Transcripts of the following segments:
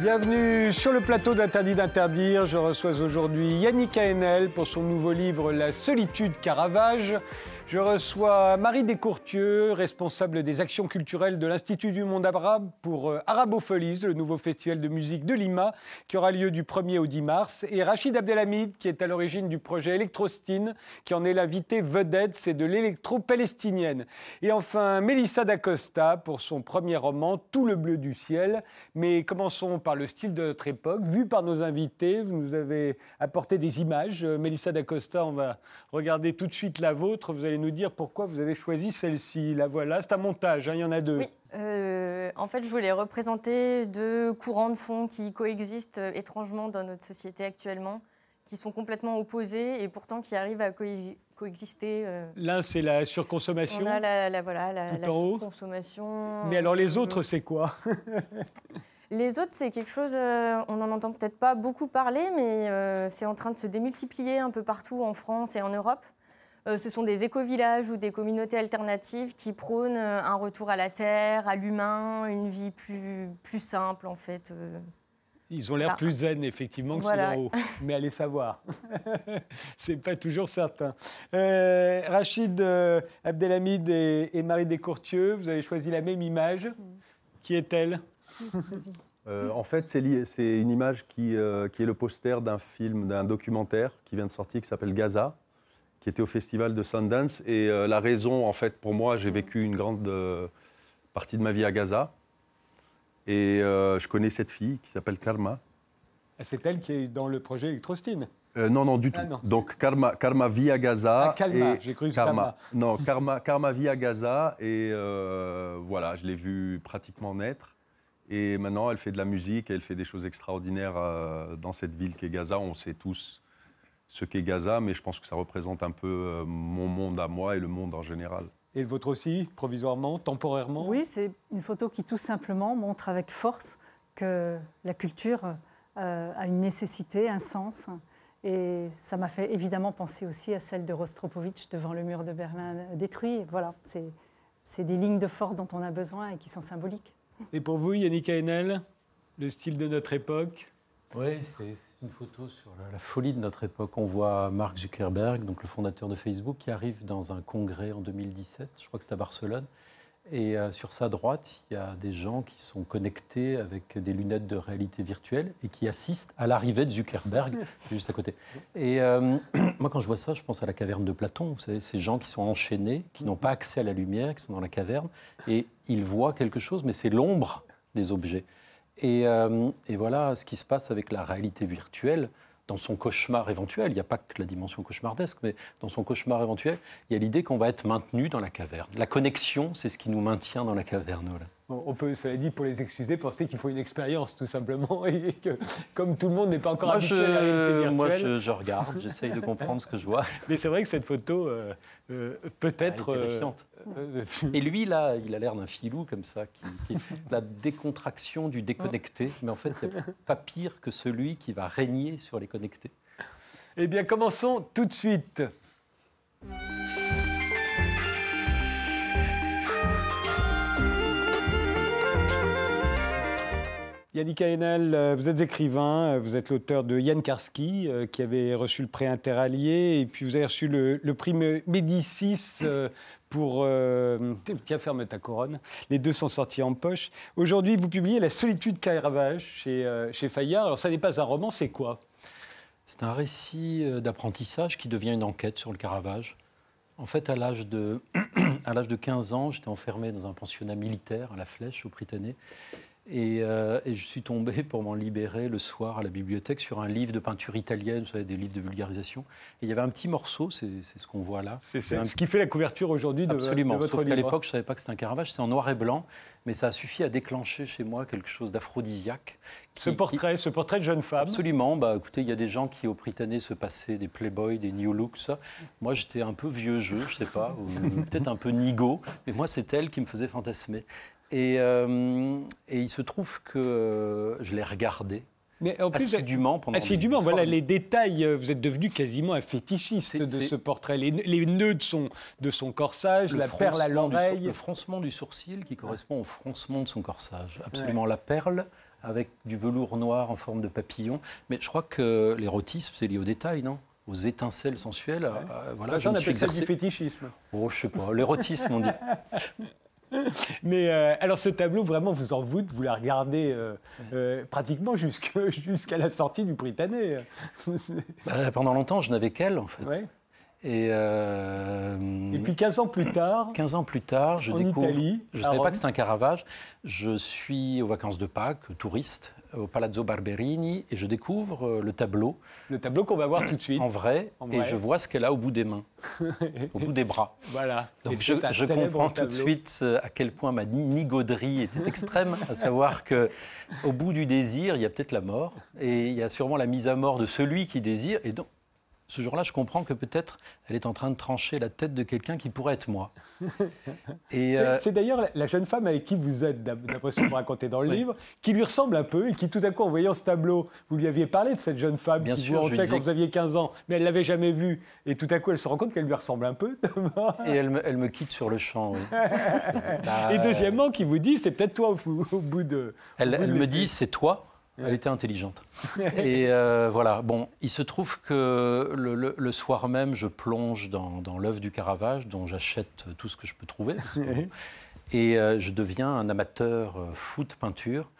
Bienvenue sur le plateau d'Interdit d'interdire. Je reçois aujourd'hui Yannick Haenel pour son nouveau livre La solitude Caravage. Je reçois Marie Descourtieux, responsable des actions culturelles de l'Institut du monde arabe pour euh, Arabopholis, le nouveau festival de musique de Lima, qui aura lieu du 1er au 10 mars. Et Rachid Abdelhamid, qui est à l'origine du projet Electrostine, qui en est l'invité vedette, c'est de l'électro-palestinienne. Et enfin, Melissa D'Acosta pour son premier roman, Tout le bleu du ciel. Mais commençons par le style de notre époque, vu par nos invités. Vous nous avez apporté des images. Euh, Melissa D'Acosta, on va regarder tout de suite la vôtre. Nous dire pourquoi vous avez choisi celle-ci. La voilà, c'est un montage, hein, il y en a deux. Oui, euh, en fait, je voulais représenter deux courants de fond qui coexistent euh, étrangement dans notre société actuellement, qui sont complètement opposés et pourtant qui arrivent à coexister. Euh. L'un, c'est la surconsommation. On a la, voilà, la, surconsommation. Mais alors les autres, c'est quoi? Les autres, c'est quelque chose, on n'en entend peut-être pas beaucoup parler, mais c'est en train de se démultiplier un peu partout en France et en Europe. Euh, ce sont des éco-villages ou des communautés alternatives qui prônent euh, un retour à la terre, à l'humain, une vie plus, plus simple en fait. Euh. Ils ont l'air plus zen, effectivement, que voilà. ceux haut. Mais allez savoir. c'est pas toujours certain. Rachid Abdelhamid et, Marie Descourtieux, vous avez choisi la même image. Qui est-elle? En fait, c'est une image qui, qui, est le poster d'un film, d'un documentaire qui vient de sortir, qui s'appelle Gaza, qui était au festival de Sundance. Et euh, la raison, en fait, pour moi, j'ai vécu une grande euh, partie de ma vie à Gaza. Et euh, je connais cette fille qui s'appelle Karma. Ah, c'est elle qui est dans le projet Electrostine non, non, du tout. Ah, Donc, Karma, Karma vit à Gaza. Ah, Karma, j'ai cru Karma. Non, Karma, Karma vit à Gaza. Et voilà, je l'ai vue pratiquement naître. Et maintenant, elle fait de la musique, elle fait des choses extraordinaires dans cette ville qui est Gaza. On sait tous ce qu'est Gaza, mais je pense que ça représente un peu euh, mon monde à moi et le monde en général. Et le vôtre aussi, provisoirement, temporairement? Oui, c'est une photo qui tout simplement montre avec force que la culture euh, a une nécessité, un sens. Et ça m'a fait évidemment penser aussi à celle de Rostropovitch devant le mur de Berlin détruit. Voilà, c'est des lignes de force dont on a besoin et qui sont symboliques. Et pour vous, Yannick Haenel, le style de notre époque? Oui, c'est une photo sur la, folie de notre époque. On voit Mark Zuckerberg, donc le fondateur de Facebook, qui arrive dans un congrès en 2017, je crois que c'est à Barcelone. Et euh, sur sa droite, il y a des gens qui sont connectés avec des lunettes de réalité virtuelle et qui assistent à l'arrivée de Zuckerberg, juste à côté. Et euh, moi, quand je vois ça, je pense à la caverne de Platon. Vous savez, ces gens qui sont enchaînés, qui n'ont pas accès à la lumière, qui sont dans la caverne, et ils voient quelque chose, mais c'est l'ombre des objets. Euh, et, voilà ce qui se passe avec la réalité virtuelle dans son cauchemar éventuel. Il n'y a pas que la dimension cauchemardesque, mais dans son cauchemar éventuel, il y a l'idée qu'on va être maintenu dans la caverne. La connexion, c'est ce qui nous maintient dans la caverne. On peut, cela dit, pour les excuser, penser qu'il faut une expérience, tout simplement, et que comme tout le monde n'est pas encore habitué à la réalité virtuelle... Moi, je, regarde, j'essaye de comprendre ce que je vois. Mais c'est vrai que cette photo euh, euh, peut être... Euh, et lui, là, il a l'air d'un filou, comme ça, qui, la décontraction du déconnecté, mais en fait, c'est pas pire que celui qui va régner sur les connectés. Eh bien, commençons tout de suite. Yannick Haenel, euh, vous êtes écrivain, euh, vous êtes l'auteur de Yann Karski, euh, qui avait reçu le prix interallié, et puis vous avez reçu le, prix Médicis pour... tiens, ferme ta couronne. Les deux sont sortis en poche. Aujourd'hui, vous publiez La solitude Caravage chez, chez Fayard. Alors, ça n'est pas un roman, c'est quoi? C'est un récit d'apprentissage qui devient une enquête sur le Caravage. En fait, à l'âge de, à de 15 ans, j'étais enfermé dans un pensionnat militaire à La Flèche, au Prytanée. Euh, et, je suis tombé pour m'en libérer le soir à la bibliothèque sur un livre de peinture italienne, vous savez, des livres de vulgarisation. Et il y avait un petit morceau, c'est ce qu'on voit là. C'est ce qui fait la couverture aujourd'hui de, Absolument, de votre sauf qu'à l'époque, je ne savais pas que c'était un Caravage, c'était en noir et blanc, mais ça a suffi à déclencher chez moi quelque chose d'aphrodisiaque. Ce portrait, ce portrait de jeune femme Absolument. Bah, écoutez, il y a des gens qui, au Prytanée, se passaient des Playboy, des New Look, ça. Moi, j'étais un peu vieux jeu, je sais pas, ou peut-être un peu nigo, mais moi, c'est elle qui me faisait fantasmer. Euh, et, il se trouve que euh, je l'ai regardé. Mais en plus, assidûment pendant Assidûment, voilà les détails. Euh, vous êtes devenu quasiment un fétichiste de ce portrait. Les, nœuds de son, de son corsage, la perle à l'oreille. Le froncement du sourcil qui correspond au froncement de son corsage. Absolument. La perle avec du velours noir en forme de papillon. Mais je crois que l'érotisme, c'est lié aux détails, non? Aux étincelles sensuelles. Euh, voilà, je on appelle ça du fétichisme. Oh, je sais pas, l'érotisme, on dit. Mais euh, alors ce tableau, vraiment, vous en vous, vous la regardez euh, euh, pratiquement jusqu'à la sortie du Britannique. Bah, pendant longtemps, je n'avais qu'elle, en fait. Et, Et, puis 15 ans plus tard 15 ans plus tard, je découvre... Italie, je ne savais pas que c'était un Caravage. Je suis aux vacances de Pâques, touriste, au Palazzo Barberini, et je découvre euh, le tableau. Le tableau qu'on va voir tout de suite. En vrai, et je vois ce qu'elle a au bout des mains, au bout des bras. Voilà. Donc je, je comprends tout de suite euh, à quel point ma nigauderie était extrême, à savoir que au bout du désir, il y a peut-être la mort, et il y a sûrement la mise à mort de celui qui désire, et donc ce jour-là, je comprends que peut-être elle est en train de trancher la tête de quelqu'un qui pourrait être moi. Euh, c'est d'ailleurs la jeune femme avec qui vous êtes, d'après ce que vous racontez dans le livre, qui lui ressemble un peu et qui tout à coup, en voyant ce tableau, vous lui aviez parlé de cette jeune femme Bien qui sûr, vous quand vous aviez 15 ans, mais elle ne l'avait jamais vue. Et tout à coup, elle se rend compte qu'elle lui ressemble un peu. et elle me, elle me, quitte sur le champ. Oui. et deuxièmement, qui vous dit, c'est peut-être toi au, bout de. Elle, elle me dit, c'est toi. Elle était intelligente. Et euh, voilà, bon, il se trouve que le, soir même, je plonge dans, l'œuvre du Caravage, dont j'achète tout ce que je peux trouver. et euh, je deviens un amateur euh, fou de peinture.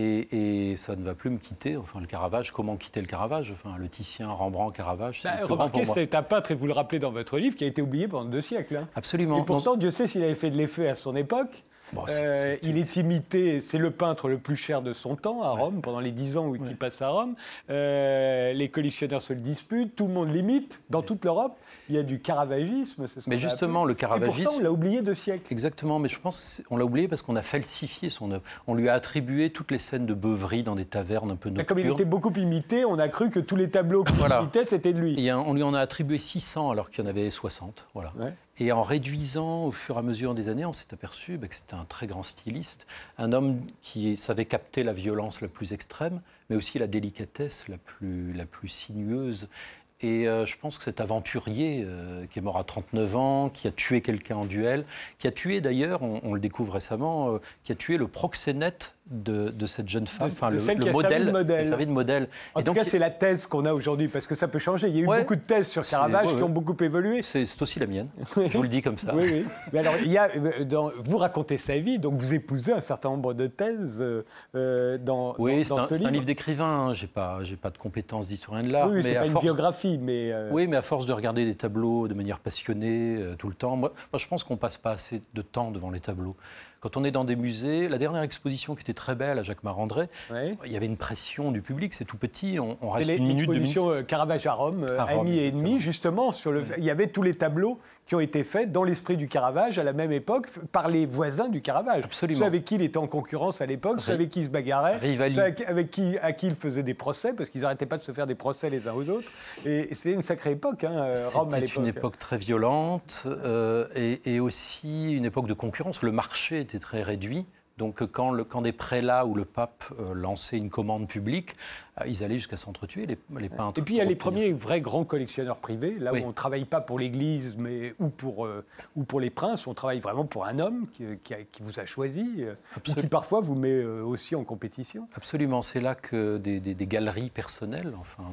Et, ça ne va plus me quitter. Enfin, le Caravage, comment quitter le Caravage? Enfin, le Titien, Rembrandt, Caravage. Bah, remarquez, c'est un peintre, et vous le rappelez dans votre livre, qui a été oublié pendant deux siècles. Hein. Absolument. Et pourtant, Dieu sait s'il avait fait de l'effet à son époque. Euh, il est imité, c'est le peintre le plus cher de son temps à Rome, pendant les dix ans où il passe à Rome. Euh, les collectionneurs se le disputent, tout le monde l'imite. Dans toute l'Europe, il y a du caravagisme. mais justement, le caravagisme. Et pourtant, on l'a oublié de siècles. Exactement, mais je pense qu'on l'a oublié parce qu'on a falsifié son œuvre. On lui a attribué toutes les scènes de beuverie dans des tavernes un peu nocturnes. Comme il était beaucoup imité, on a cru que tous les tableaux qu'il voilà. imitait, c'était de lui. on lui en a attribué 600 alors qu'il y en avait 60. Voilà. Et en réduisant au fur et à mesure des années, on s'est aperçu bah, que c'était un très grand styliste, un homme qui savait capter la violence la plus extrême, mais aussi la délicatesse la plus, la plus sinueuse. Et euh, je pense que cet aventurier euh, qui est mort à 39 ans, qui a tué quelqu'un en duel, qui a tué d'ailleurs, on, le découvre récemment, euh, qui a tué le proxénète de, cette jeune femme, enfin, le, le modèle, de modèle. de modèle. En tout cas, c'est la thèse qu'on a aujourd'hui, parce que ça peut changer. Il y a eu beaucoup de thèses sur Caravage qui ont beaucoup évolué. C'est aussi la mienne, je vous le dis comme ça. Oui, oui. Mais alors, il y a, euh, dans, vous racontez sa vie, donc vous épousez un certain nombre de thèses euh, euh dans, oui, dans, c'est un, livre d'écrivain, hein. je n'ai pas, pas de compétences d'historien de l'art. Oui, c'est pas une biographie, mais... Euh, oui, mais à force de regarder des tableaux de manière passionnée tout le temps, moi, moi je pense qu'on passe pas assez de temps devant les tableaux. Quand on est dans des musées, la dernière exposition qui était très belle à Jacques Marandré, il y avait une pression du public, c'est tout petit, on, reste une minute, L'exposition euh, Caravage à Rome, à Rome ami et ennemi, justement, sur le, il y avait tous les tableaux qui ont été faits dans l'esprit du Caravage à la même époque par les voisins du Caravage. Absolument. Ceux avec qui il était en concurrence à l'époque, ceux avec qui il se bagarrait, ceux avec, qui, à qui il faisait des procès, parce qu'ils n'arrêtaient pas de se faire des procès les uns aux autres. Et c'était une sacrée époque, hein, Rome à l'époque. C'était une époque très violente euh, et, et, aussi une époque de concurrence. Le marché était très réduit. Donc quand, le, quand des prélats ou le pape euh, lançaient une commande publique, ils allaient jusqu'à s'entretuer, les, les, peintres. Et puis il y a les premiers vrais grands collectionneurs privés, là où on ne travaille pas pour l'Église mais, ou, pour, euh, ou pour les princes, on travaille vraiment pour un homme qui, qui, vous a choisi, euh, qui parfois vous met aussi en compétition. Absolument, c'est là que des, des, galeries personnelles, enfin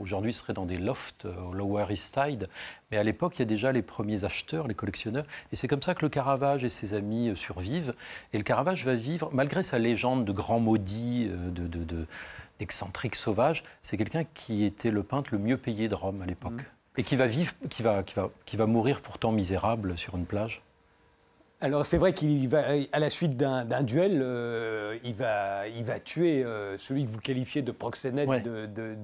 aujourd'hui ce serait dans des lofts au Lower East Side, mais à l'époque il y a déjà les premiers acheteurs, les collectionneurs, et c'est comme ça que le Caravage et ses amis survivent. Et le Caravage va vivre, malgré sa légende de grand maudit, de, de, de excentrique, sauvage, c'est quelqu'un qui était le peintre le mieux payé de Rome à l'époque. Mm. Et qui va vivre, qui va, qui, va, qui va mourir pourtant misérable sur une plage. Alors c'est vrai qu'il va, à la suite d'un duel, euh, il, va, il va tuer euh, celui que vous qualifiez de proxénète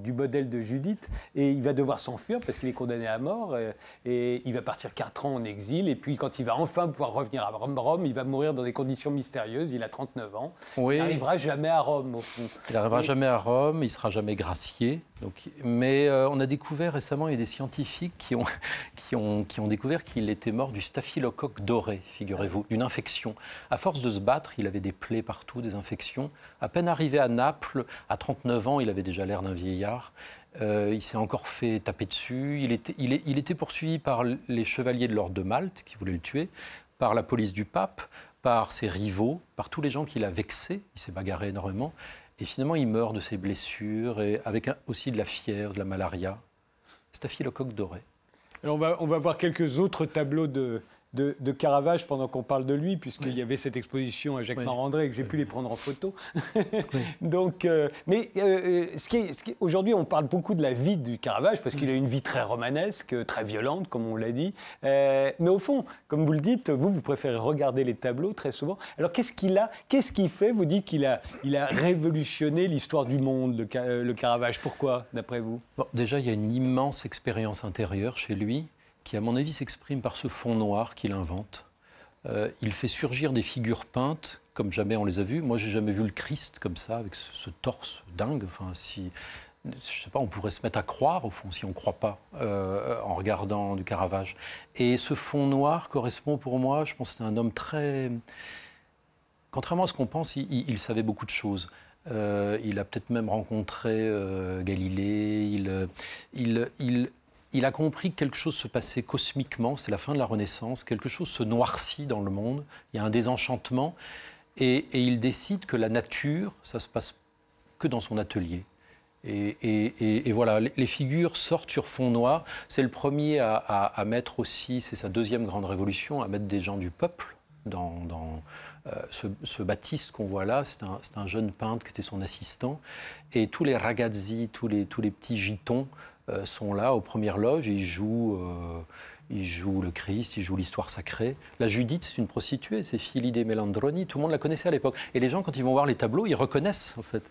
du modèle de Judith, et il va devoir s'enfuir parce qu'il est condamné à mort, euh, et, il va partir quatre ans en exil, et puis quand il va enfin pouvoir revenir à Rome, il va mourir dans des conditions mystérieuses, il a 39 ans, il n'arrivera jamais à Rome au fond. Il n'arrivera jamais à Rome, il sera jamais gracié, mais on a découvert récemment, il y a des scientifiques qui ont, découvert qu'il était mort du staphylocoque doré, figurez-vous d'une infection. À force de se battre, il avait des plaies partout, des infections. À peine arrivé à Naples, à 39 ans, il avait déjà l'air d'un vieillard. Euh, il s'est encore fait taper dessus. Il était, il était poursuivi par les chevaliers de l'ordre de Malte, qui voulaient le tuer, par la police du pape, par ses rivaux, par tous les gens qu'il a vexés. Il s'est bagarré énormément. Et finalement, il meurt de ses blessures, et avec aussi de la fièvre, de la malaria. Staphylocoque doré. On, va, on va voir quelques autres tableaux de, de, Caravage pendant qu'on parle de lui, puisqu'il y avait cette exposition à Jacques oui. Marandré et que j'ai pu les prendre en photo. Donc, euh, mais euh, ce qui aujourd'hui, on parle beaucoup de la vie du Caravage, parce qu'il a une vie très romanesque, très violente, comme on l'a dit. Euh, mais au fond, comme vous le dites, vous, vous préférez regarder les tableaux très souvent. Alors, qu'est-ce qu'il a Qu'est-ce qu'il fait? Vous dites qu'il a, il a révolutionné l'histoire du monde, le, le Caravage. Pourquoi, d'après vous? Déjà, il y a une immense expérience intérieure chez lui qui, à mon avis, s'exprime par ce fond noir qu'il invente. Euh, il fait surgir des figures peintes comme jamais on les a vues. Moi, j'ai jamais vu le Christ comme ça, avec ce, torse dingue. Enfin, si, je sais pas, on pourrait se mettre à croire au fond si on ne croit pas euh, en regardant du Caravage. Et ce fond noir correspond pour moi, je pense, c'est un homme très. Contrairement à ce qu'on pense, il, savait beaucoup de choses. Euh, il a peut-être même rencontré Galilée. Il, il, il, a compris que quelque chose se passait cosmiquement, c'est la fin de la Renaissance, quelque chose se noircit dans le monde, il y a un désenchantement, et, il décide que la nature, ça se passe que dans son atelier. Et, voilà, les, figures sortent sur fond noir. C'est le premier à, mettre aussi, c'est sa deuxième grande révolution, à mettre des gens du peuple dans, euh, ce, Baptiste qu'on voit là. C'est un, jeune peintre qui était son assistant. Et tous les ragazzi, tous les, tous les petits gitons sont là aux premières loges ils jouent, euh, ils jouent le Christ, ils jouent l'histoire sacrée. La Judith, c'est une prostituée, c'est Philide Melandroni, tout le monde la connaissait à l'époque. Et les gens, quand ils vont voir les tableaux, ils reconnaissent en fait.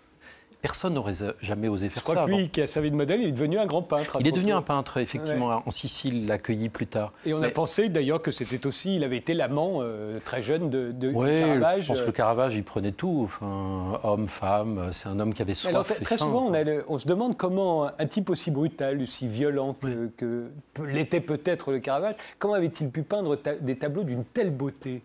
Personne n'aurait jamais osé faire ça. Je crois que lui, qui a servi de modèle, il est devenu un grand peintre. Il est devenu un peintre, effectivement. En Sicile, l'accueilli plus tard. Et on a pensé d'ailleurs que c'était aussi, il avait été l'amant euh, très jeune de, de oui, Caravage. Je pense que le Caravage, il prenait tout. Enfin, homme, femme, c'est un homme qui avait soif. Alors, très souvent, on, on, se demande comment un type aussi brutal, aussi violent que, que l'était peut-être le Caravage, comment avait-il pu peindre des tableaux d'une telle beauté?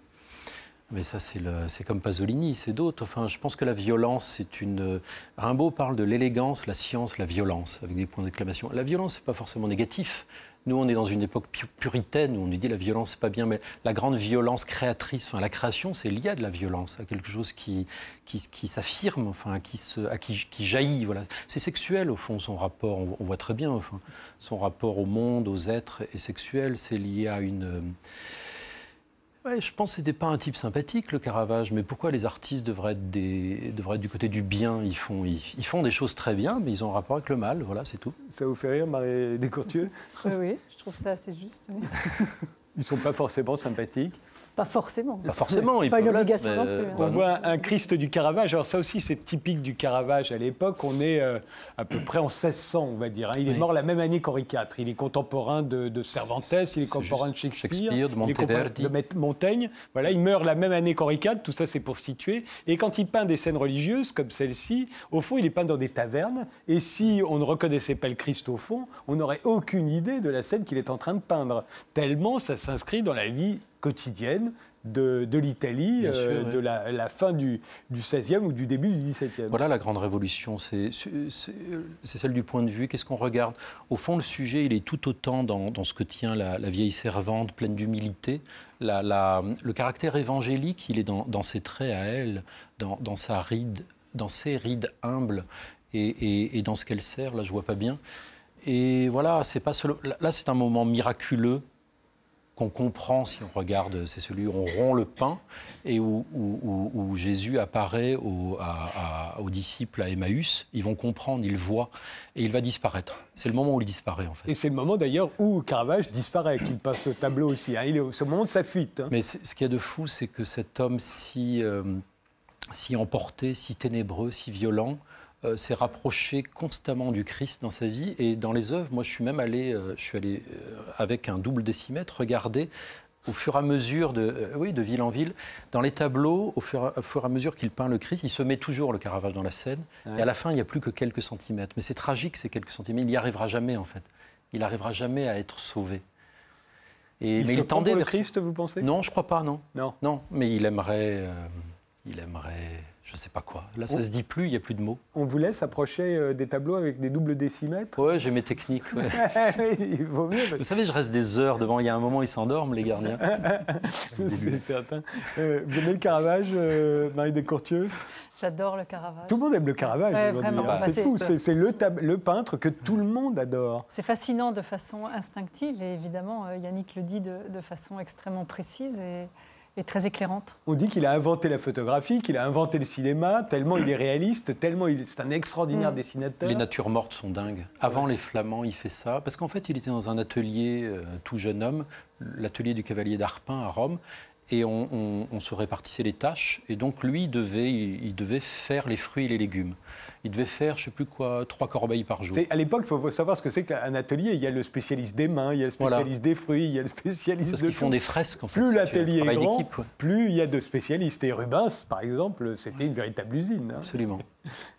Mais ça, c'est comme Pasolini, c'est d'autres. Enfin, je pense que la violence, c'est une. Rimbaud parle de l'élégance, la science, la violence, avec des points d'exclamation. La violence, c'est pas forcément négatif. Nous, on est dans une époque puritaine où on nous dit la violence, c'est pas bien, mais la grande violence créatrice, enfin, la création, c'est lié à de la violence, à quelque chose qui, qui, s'affirme, enfin, qui, à qui, jaillit. Voilà. C'est sexuel, au fond, son rapport, on, voit très bien, son rapport au monde, aux êtres est sexuel, c'est lié à une Ouais, je pense que c'était pas un type sympathique, le Caravage. Mais pourquoi les artistes devraient être, des, devraient être du côté du bien? Ils font, ils, font des choses très bien, mais ils ont un rapport avec le mal. Voilà, c'est tout. Ça vous fait rire, Marie Descourtieux? Oui, oui, je trouve ça assez juste. ils ne sont pas forcément sympathiques. Pas forcément. Pas forcément. C'est pas une obligation non plus. Hein. On voit un Christ du Caravage. Alors ça aussi, c'est typique du Caravage à l'époque. On est euh, à peu près en 1600, on va dire. Hein. Il est mort la même année qu'Henri IV. Il est contemporain de, Cervantes, il est contemporain de Shakespeare, de Monteverdi. de Montaigne. Voilà, il meurt la même année qu'Henri IV. Tout ça, c'est pour situer. Et quand il peint des scènes religieuses comme celle-ci, au fond, il est peint dans des tavernes. Et si on ne reconnaissait pas le Christ au fond, on n'aurait aucune idée de la scène qu'il est en train de peindre. Tellement ça s'inscrit dans la vie quotidienne de, l'Italie, euh, de la, fin du, du, XVIe ou du début du XVIIe. Voilà la grande révolution, c'est celle du point de vue. Qu'est-ce qu'on regarde? Au fond, le sujet, il est tout autant dans, ce que tient la, vieille servante, pleine d'humilité. le caractère évangélique, il est dans, ses traits à elle, dans, sa ride, dans ses rides humbles et, dans ce qu'elle sert. Là, je vois pas bien. Et voilà, c'est pas là, c'est un moment miraculeux qu'on comprend si on regarde, c'est celui où on rompt le pain et où, Jésus apparaît aux, disciples à Emmaüs. Ils vont comprendre, ils voient et il va disparaître. C'est le moment où il disparaît en fait. Et c'est le moment d'ailleurs où Caravage disparaît, qu'il passe ce tableau aussi. Hein. Il est ce moment de sa fuite. Hein. Mais ce qu'il y a de fou, c'est que cet homme si, euh, si emporté, si ténébreux, si violent, euh, s'est rapproché constamment du Christ dans sa vie. Et dans les œuvres, moi, je suis même allé, euh, je suis allé euh, avec un double décimètre regarder au fur et à mesure de, oui, de ville en ville, dans les tableaux, au fur, et à mesure qu'il peint le Christ, il se met toujours le Caravage dans la scène. Et à la fin, il n'y a plus que quelques centimètres. Mais c'est tragique, ces quelques centimètres. Il n'y arrivera jamais, en fait. Il n'arrivera jamais à être sauvé. Et, il mais il tendait le Christ, vous pensez? Non, je crois pas, non. Non. Non, mais il aimerait, il aimerait je ne sais pas quoi. Là, ça ne se dit plus, il n'y a plus de mots. On vous laisse approcher euh, des tableaux avec des doubles décimètres Ouais, j'ai mes techniques. il vaut mieux. Vous savez, je reste des heures devant. Il y a un moment, ils s'endorment, les gardiens. C'est certain. Euh, vous aimez le Caravage, euh, Marie Descourtieux? J'adore le Caravage. Tout le monde aime le Caravage. Ouais, aujourd'hui, vraiment. hein. Bah, c'est fou, c'est c'est le, tab- le peintre que tout le monde adore. C'est fascinant de façon instinctive et évidemment, euh, Yannick le dit de, de façon extrêmement précise et, et très éclairante. On dit qu'il a inventé la photographie, qu'il a inventé le cinéma, tellement il est réaliste, tellement il- c'est un extraordinaire Mm. dessinateur. Les natures mortes sont dingues. Avant les Flamands, il fait ça. Parce qu'en fait, il était dans un atelier, euh, tout jeune homme, l'atelier du cavalier d'Arpin à Rome. Et on, on- on se répartissait les tâches. Et donc, lui, il devait, il, il devait faire les fruits et les légumes. Il devait faire, je ne sais plus quoi, trois corbeilles par jour. À l'époque, il faut savoir ce que c'est qu'un atelier. Il y a le spécialiste des mains, il y a le Voilà. spécialiste des fruits, il y a le spécialiste Parce de qu'ils font des fresques, en fait. Plus l'atelier est grand, ouais. plus il y a de spécialistes. Et Rubens, par exemple, c'était une véritable usine. hein. Absolument.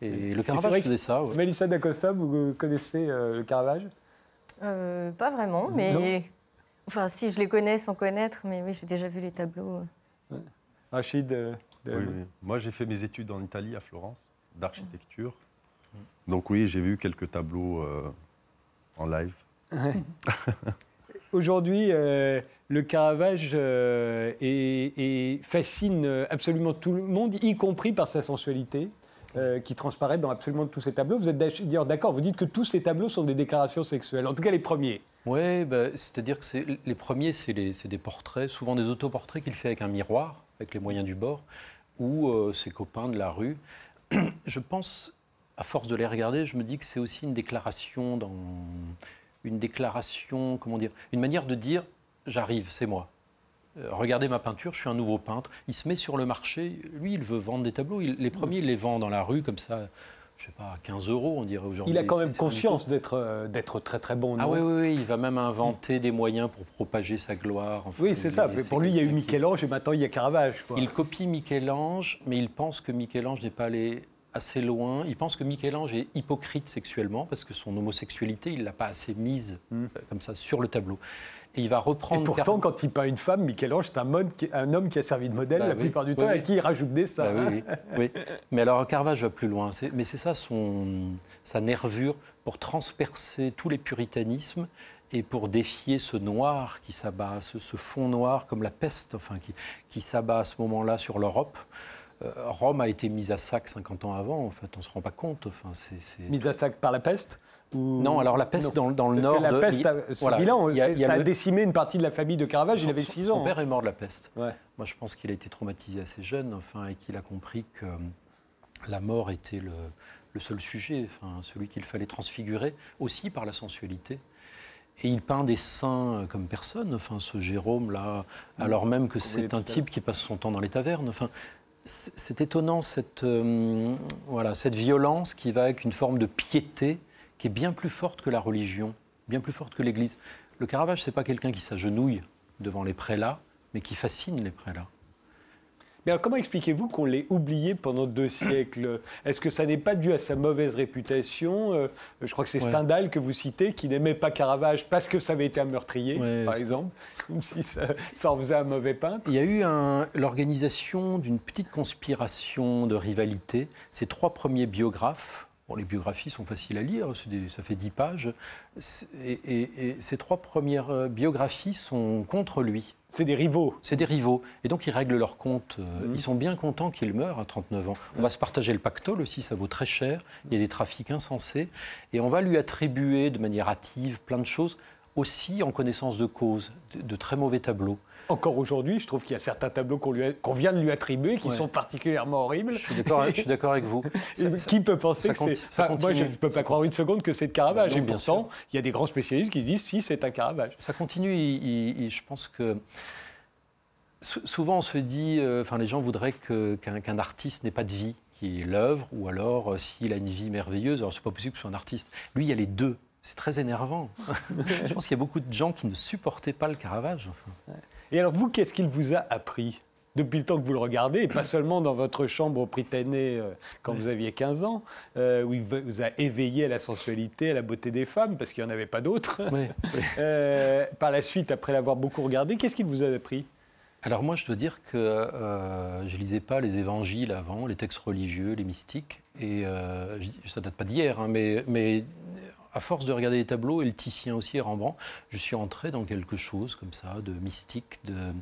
Et le c'est Caravage faisait ça. ouais. Mélissa d'Acosta, vous connaissez euh, le Caravage Euh, pas vraiment, mais. Non. Enfin, si je les connais sans connaître, mais oui, j'ai déjà vu les tableaux. Rachid euh, de- Oui, oui. Moi, j'ai fait mes études en Italie, à Florence, d'architecture. Donc oui, j'ai vu quelques tableaux euh, en live. Aujourd'hui, euh, le Caravage euh, est- est- fascine absolument tout le monde, y compris par sa sensualité. euh, qui transparaît dans absolument tous ces tableaux. Vous êtes d'ailleurs d'accord, vous dites que tous ces tableaux sont des déclarations sexuelles, en tout cas les premiers. Oui, c'est-à-dire que les premiers, c'est des portraits, souvent des autoportraits qu'il fait avec un miroir, avec les moyens du bord, ou euh, ses copains de la rue. Je pense, à force de les regarder, je me dis que c'est aussi une déclaration dans une déclaration, comment dire, une manière de dire j'arrive, c'est moi. Euh, regardez ma peinture, je suis un nouveau peintre. Il se met sur le marché, lui, il veut vendre des tableaux. Les premiers, il les vend dans la rue comme ça, je sais pas, à 15 euros, on dirait aujourd'hui. Il a quand même conscience d'être euh, d'être très très bon. Ah oui, oui, oui, il va même inventer des moyens pour propager sa gloire. Enfin, Oui, c'est ça. Mais pour lui, il y a eu Michel-Ange et maintenant il y a Caravage. quoi. Il copie Michel-Ange, mais il pense que Michel-Ange n'est pas allé assez loin. Il pense que Michel-Ange est hypocrite sexuellement parce que son homosexualité, il l'a pas assez mise Mm. euh, comme ça sur le tableau. Et il va Et reprendre. pourtant, car- quand il peint une femme, Michel-Ange, c'est un, homme qui a servi de modèle Bah la oui, plupart du oui, temps et oui. à qui il rajoute des seins. Bah oui. Mais alors Caravage va plus loin. Mais c'est ça son, sa nervure pour transpercer tous les puritanismes et pour défier ce noir qui s'abat, ce, ce fond noir comme la peste, enfin qui, qui s'abat à ce moment-là sur l'Europe. Euh, Rome a été mise à sac 50 ans avant. En fait, on se rend pas compte. Enfin, c'est- Mise à sac par la peste? Ou- Non, alors la peste Non. dans, dans le Parce nord. que la de- peste, il- a- sur voilà, Milan, il a- c'est- il y a ça a le- décimé une partie de la famille de Caravage. Il son- avait son- 6 Son ans. père est mort de la peste. Ouais. Moi, je pense qu'il a été traumatisé assez jeune, enfin, et qu'il a compris que euh, la mort était le, le seul sujet, enfin, celui qu'il fallait transfigurer, aussi par la sensualité. Et il peint des saints euh, comme personne, enfin, ce Jérôme-là, alors même que c'est un type qui passe son temps dans les tavernes. Enfin, c'est c'est étonnant cette, euh, voilà, cette violence qui va avec une forme de piété qui est bien plus forte que la religion, bien plus forte que l'Église. Le Caravage, c'est pas quelqu'un qui s'agenouille devant les prélats, mais qui fascine les prélats. Mais alors, comment expliquez-vous qu'on l'ait oublié pendant deux siècles? Est-ce que ça n'est pas dû à sa mauvaise réputation? Euh, Je crois que c'est Ouais. Stendhal que vous citez, qui n'aimait pas Caravage parce que ça avait été un meurtrier, Ouais, par exemple, comme si ça, ça en faisait un mauvais peintre. Il y a eu un- l'organisation d'une petite conspiration de rivalité. Ces trois premiers biographes, bon, les biographies sont faciles à lire, des- ça fait dix pages, C'est- et, et- et ces trois premières euh, biographies sont contre lui. C'est des rivaux. C'est des rivaux. Et donc, ils règlent leur compte. Euh, Mhm. Ils sont bien contents qu'il meure à 39 ans. On va se partager le pactole aussi, ça vaut très cher. Il y a des trafics insensés. Et on va lui attribuer de manière hâtive plein de choses, aussi en connaissance de cause, de, de très mauvais tableaux. Encore aujourd'hui, je trouve qu'il y a certains tableaux qu'on vient de lui attribuer qui Ouais. sont particulièrement horribles. Je suis d'accord, je suis d'accord avec vous. Ça- qui peut penser que c'est. Enfin, moi, je ne peux pas croire une seconde que c'est de Caravage. Bah non, et pourtant, il y a des grands spécialistes qui disent si, c'est un Caravage. Ça continue. il- il- il- je pense que sou- souvent on se dit, euh, enfin les gens voudraient qu'un artiste n'ait pas de vie, qui est l'œuvre, ou alors euh, s'il a une vie merveilleuse, alors c'est pas possible que ce soit un artiste. Lui, il y a les deux. C'est très énervant. je pense qu'il y a beaucoup de gens qui ne supportaient pas le Caravage. enfin. Et alors, vous, qu'est-ce qu'il vous a appris depuis le temps que vous le regardez, et pas seulement dans votre chambre au Prytanée euh, quand vous aviez 15 ans, euh, où il vous a éveillé à la sensualité, à la beauté des femmes, parce qu'il n'y en avait pas d'autres. Euh, par la suite, après l'avoir beaucoup regardé, qu'est-ce qu'il vous a appris? Alors moi, je dois dire que euh, je ne lisais pas les évangiles avant, les textes religieux, les mystiques. Et euh, ça date pas d'hier, hein, mais, mais à force de regarder les tableaux, et le Titien aussi, et Rembrandt, je suis entré dans quelque chose comme ça, de mystique, de...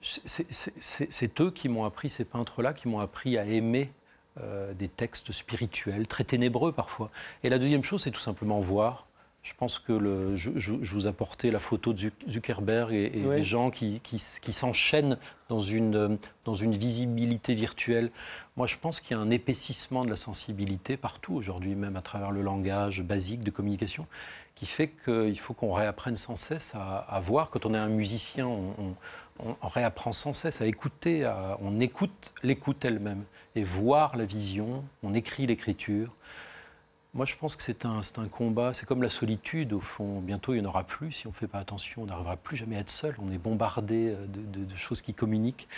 C'est eux qui m'ont appris, ces peintres-là, qui m'ont appris à aimer euh, des textes spirituels, très ténébreux parfois. Et la deuxième chose, c'est tout simplement voir. Je pense que le, je, vous apportais la photo de Zuckerberg et, et des gens qui, qui, s'enchaînent dans une, dans une visibilité virtuelle. Moi, je pense qu'il y a un épaississement de la sensibilité partout aujourd'hui, même à travers le langage basique de communication, qui fait qu'il faut qu'on réapprenne sans cesse à, voir. Quand on est un musicien, on, on réapprend sans cesse à écouter, on écoute l'écoute elle-même et voir la vision, on écrit l'écriture. Moi, je pense que c'est un, un combat, c'est comme la solitude, au fond. Bientôt, il n'y en aura plus si on ne fait pas attention. On n'arrivera plus jamais à être seul. On est bombardé de, de choses qui communiquent.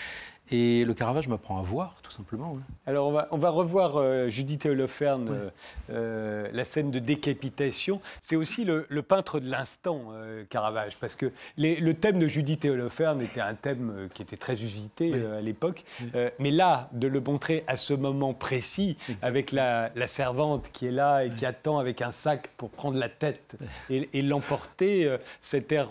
Et le Caravage m'apprend à voir, tout simplement. Alors, on va, on va revoir euh, Judith Holoferne, euh, euh, la scène de décapitation. C'est aussi le, peintre de l'instant, Caravage, parce que le thème de Judith Holoferne était un thème qui était très usité à l'époque. mais là, de le montrer à ce moment précis, avec la, servante qui est là et qui attend avec un sac pour prendre la tête et, l'emporter, cet air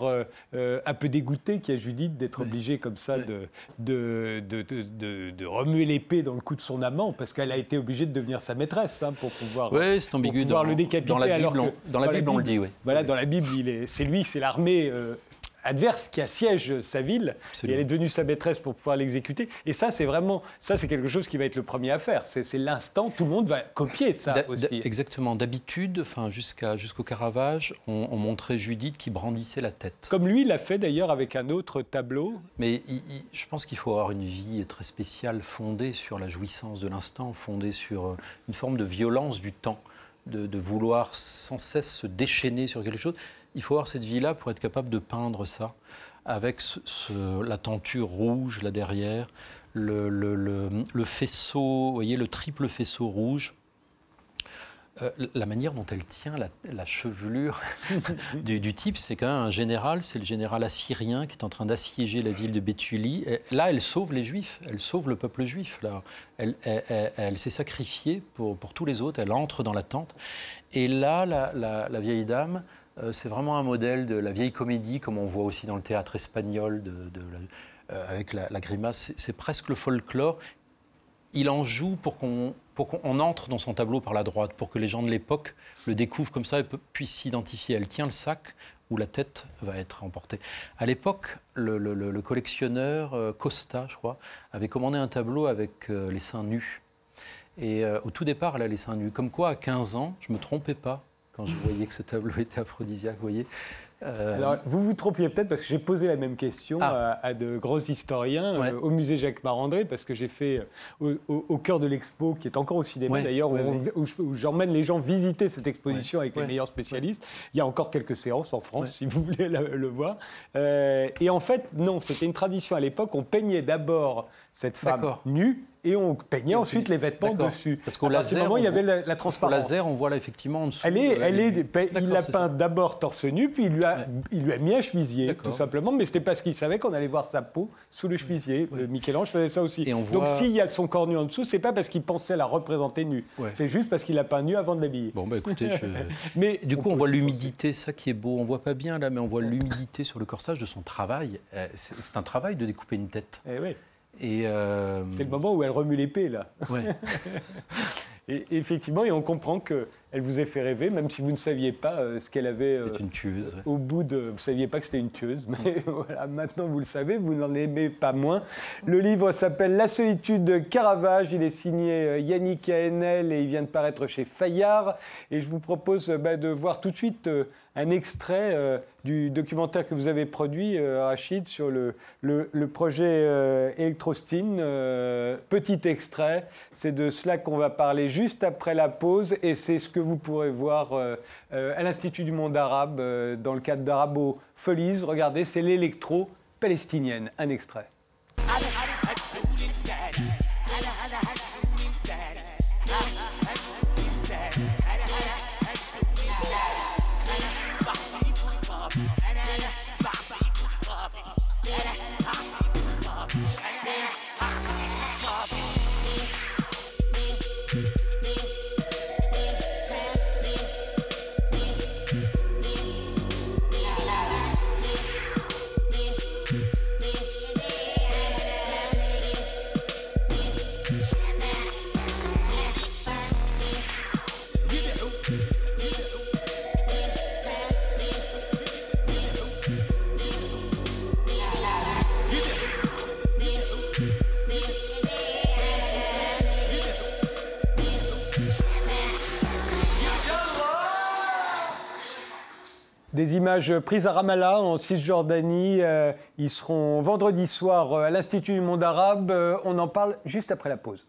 un peu dégoûté qui a Judith d'être obligée comme ça de, de de, remuer l'épée dans le cou de son amant, parce qu'elle a été obligée de devenir sa maîtresse hein, pour pouvoir, c'est ambigu pouvoir le décapiter. Dans la Bible, dans la Bible, on le dit, oui. Voilà, dans la Bible, c'est lui, c'est l'armée euh, adverse qui assiège sa ville et elle est devenue sa maîtresse pour pouvoir l'exécuter. Et ça, c'est vraiment, ça, c'est quelque chose qui va être le premier à faire. C'est l'instant, tout le monde va copier ça aussi. Exactement. D'habitude, enfin, jusqu'à jusqu'au Caravage, on, montrait Judith qui brandissait la tête. Comme lui l'a fait d'ailleurs avec un autre tableau. Mais je pense qu'il faut avoir une vie très spéciale, fondée sur la jouissance de l'instant, fondée sur euh, une forme de violence du temps. De, de, vouloir sans cesse se déchaîner sur quelque chose il faut avoir cette vie-là pour être capable de peindre ça, avec la tenture rouge là derrière, le, faisceau, vous voyez, le triple faisceau rouge. Euh, la manière dont elle tient la, chevelure du, type, c'est quand même un général, c'est le général assyrien qui est en train d'assiéger la ville de Béthulie. là, elle sauve les Juifs, elle sauve le peuple juif. Là. Elle, s'est sacrifiée pour, tous les autres, elle entre dans la tente. Et là, la vieille dame, c'est vraiment un modèle de la vieille comédie, comme on voit aussi dans le théâtre espagnol, euh, avec la, grimace. C'est presque le folklore. Il en joue pour qu'on entre dans son tableau par la droite, pour que les gens de l'époque le découvrent comme ça et puissent s'identifier. Elle tient le sac où la tête va être emportée. À l'époque, le, collectionneur euh, Costa, je crois, avait commandé un tableau avec les seins nus. Et au tout départ, elle a les seins nus. Comme quoi, à 15 ans, je ne me trompais pas quand je voyais que ce tableau était aphrodisiaque, vous voyez. Euh, Alors, vous vous trompiez peut-être parce que j'ai posé la même question ah. à, de gros historiens euh, au musée Jacques Marandré, parce que j'ai fait euh, au, cœur de l'expo, qui est encore au cinéma d'ailleurs, où, j'emmène les gens visiter cette exposition avec les meilleurs spécialistes. Il y a encore quelques séances en France, si vous voulez le voir. et en fait, non, c'était une tradition à l'époque. On peignait d'abord cette femme nue et on peignait ensuite les vêtements dessus. Parce qu'au laser, il y avait la, transparence. Au laser, on voit là effectivement en dessous. Elle est, elle est, il l'a peint d'abord torse nu, puis il lui a, il lui a mis un chemisier, tout simplement. Mais c'était parce qu'il savait qu'on allait voir sa peau sous le chemisier. Michel-Ange faisait ça aussi. Donc s'il y a son corps nu en dessous, c'est pas parce qu'il pensait la représenter nue. C'est juste parce qu'il l'a peint nu avant de l'habiller. Bon, bah écoutez, mais du coup, on, voit l'humidité, ça qui est beau. On voit pas bien là, mais on voit l'humidité sur le corsage de son travail. Euh, c'est un travail de découper une tête. Eh oui. Euh, c'est le moment où elle remue l'épée, là. et, effectivement, et on comprend qu'elle vous a fait rêver, même si vous ne saviez pas euh, ce qu'elle avait. C'est une tueuse. Au bout de. Vous ne saviez pas que c'était une tueuse, mais voilà, maintenant vous le savez, vous n'en aimez pas moins. Le livre s'appelle La solitude de Caravage. Il est signé euh, Yannick Aenel et il vient de paraître chez Fayard. Et je vous propose bah, de voir tout de suite un extrait euh, du documentaire que vous avez produit, euh, Rachid, sur le, le, projet euh, Electrostine. petit extrait, c'est de cela qu'on va parler juste après la pause et c'est ce que vous pourrez voir à l'Institut du monde arabe dans le cadre d'Arabo Folies. Regardez, c'est l'électro palestinienne. Un extrait. Images prises à Ramallah, en Cisjordanie. Euh, ils seront vendredi soir euh, à l'Institut du monde arabe. Euh, on en parle juste après la pause.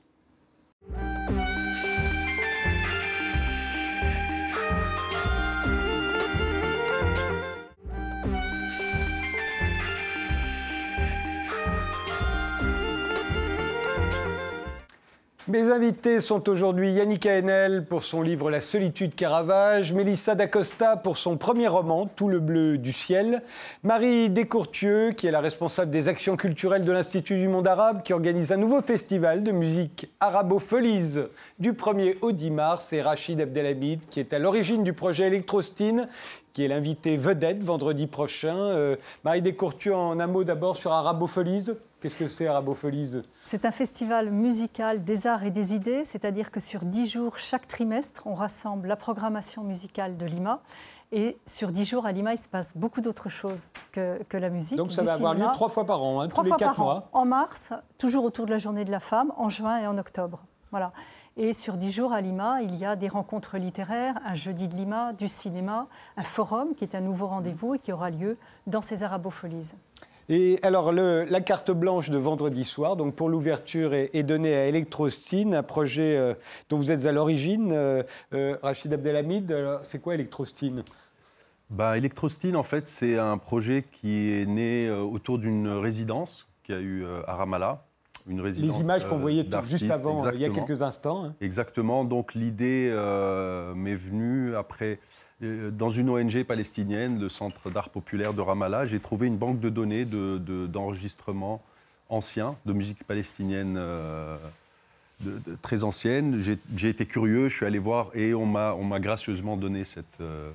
Mes invités sont aujourd'hui Yannick Haenel pour son livre La solitude Caravage, Mélissa D'Acosta pour son premier roman Tout le bleu du ciel, Marie Descourtieux qui est la responsable des actions culturelles de l'Institut du monde arabe qui organise un nouveau festival de musique arabo-folies du 1er au 10 mars et Rachid Abdelhamid qui est à l'origine du projet Electrostine qui est l'invité vedette vendredi prochain. Euh, Marie Descourtieux en un mot d'abord sur Arabofolies. Qu'est-ce que c'est Arabofolies C'est un festival musical des arts et des idées, c'est-à-dire que sur dix jours, chaque trimestre, on rassemble la programmation musicale de Lima. Et sur dix jours à Lima, il se passe beaucoup d'autres choses que, que, la musique. Donc ça va avoir lieu trois fois par an, hein, trois tous les quatre mois. An. En mars, toujours autour de la journée de la femme, en juin et en octobre. Voilà. Et sur dix jours à Lima, il y a des rencontres littéraires, un jeudi de Lima, du cinéma, un forum qui est un nouveau rendez-vous et qui aura lieu dans ces Arabofolies. Et alors, le, la carte blanche de vendredi soir, donc pour l'ouverture, est, est, donnée à Electrostine, un projet euh, dont vous êtes à l'origine. Euh, euh, Rachid Abdelhamid, c'est quoi Electrostine? Bah, Electrostine, en fait, c'est un projet qui est né euh, autour d'une résidence qu'il y a eu euh, à Ramallah. Une résidence Les images qu'on voyait juste avant, exactement. il y a quelques instants. Hein. Exactement. Donc l'idée euh, m'est venue après dans une ONG palestinienne, le Centre d'art populaire de Ramallah, j'ai trouvé une banque de données d'enregistrements de, anciens de musique palestinienne euh, de, de, très ancienne. J'ai été curieux, je suis allé voir et on m'a gracieusement donné cette, euh,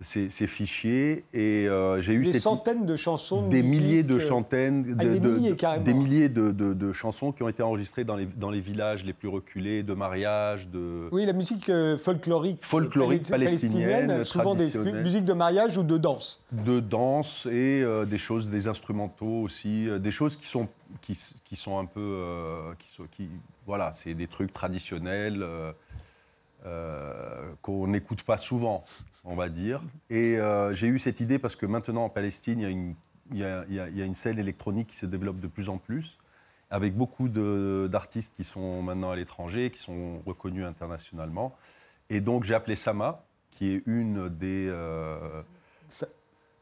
ces, ces, fichiers. Et euh, j'ai eu des cette, centaines de chansons. De des musique, milliers de euh, centaines, ah, de, des milliers, carrément. des milliers de, de, chansons qui ont été enregistrées dans les, dans les villages les plus reculés, de mariage, de. Oui, la musique euh, folklorique, folklorique palestinienne, palestinienne souvent des musiques de mariage ou de danse. De danse et euh, des choses, des instrumentaux aussi, euh, des choses qui sont, qui, qui sont un peu, euh, qui, voilà, c'est des trucs traditionnels. Euh, qu'on n'écoute pas souvent, on va dire. Et euh, j'ai eu cette idée parce que maintenant en Palestine, il y, a une, y y a, une, scène électronique qui se développe de plus en plus, avec beaucoup d'artistes qui sont maintenant à l'étranger, qui sont reconnus internationalement. Et donc j'ai appelé Sama, qui est une des... Euh,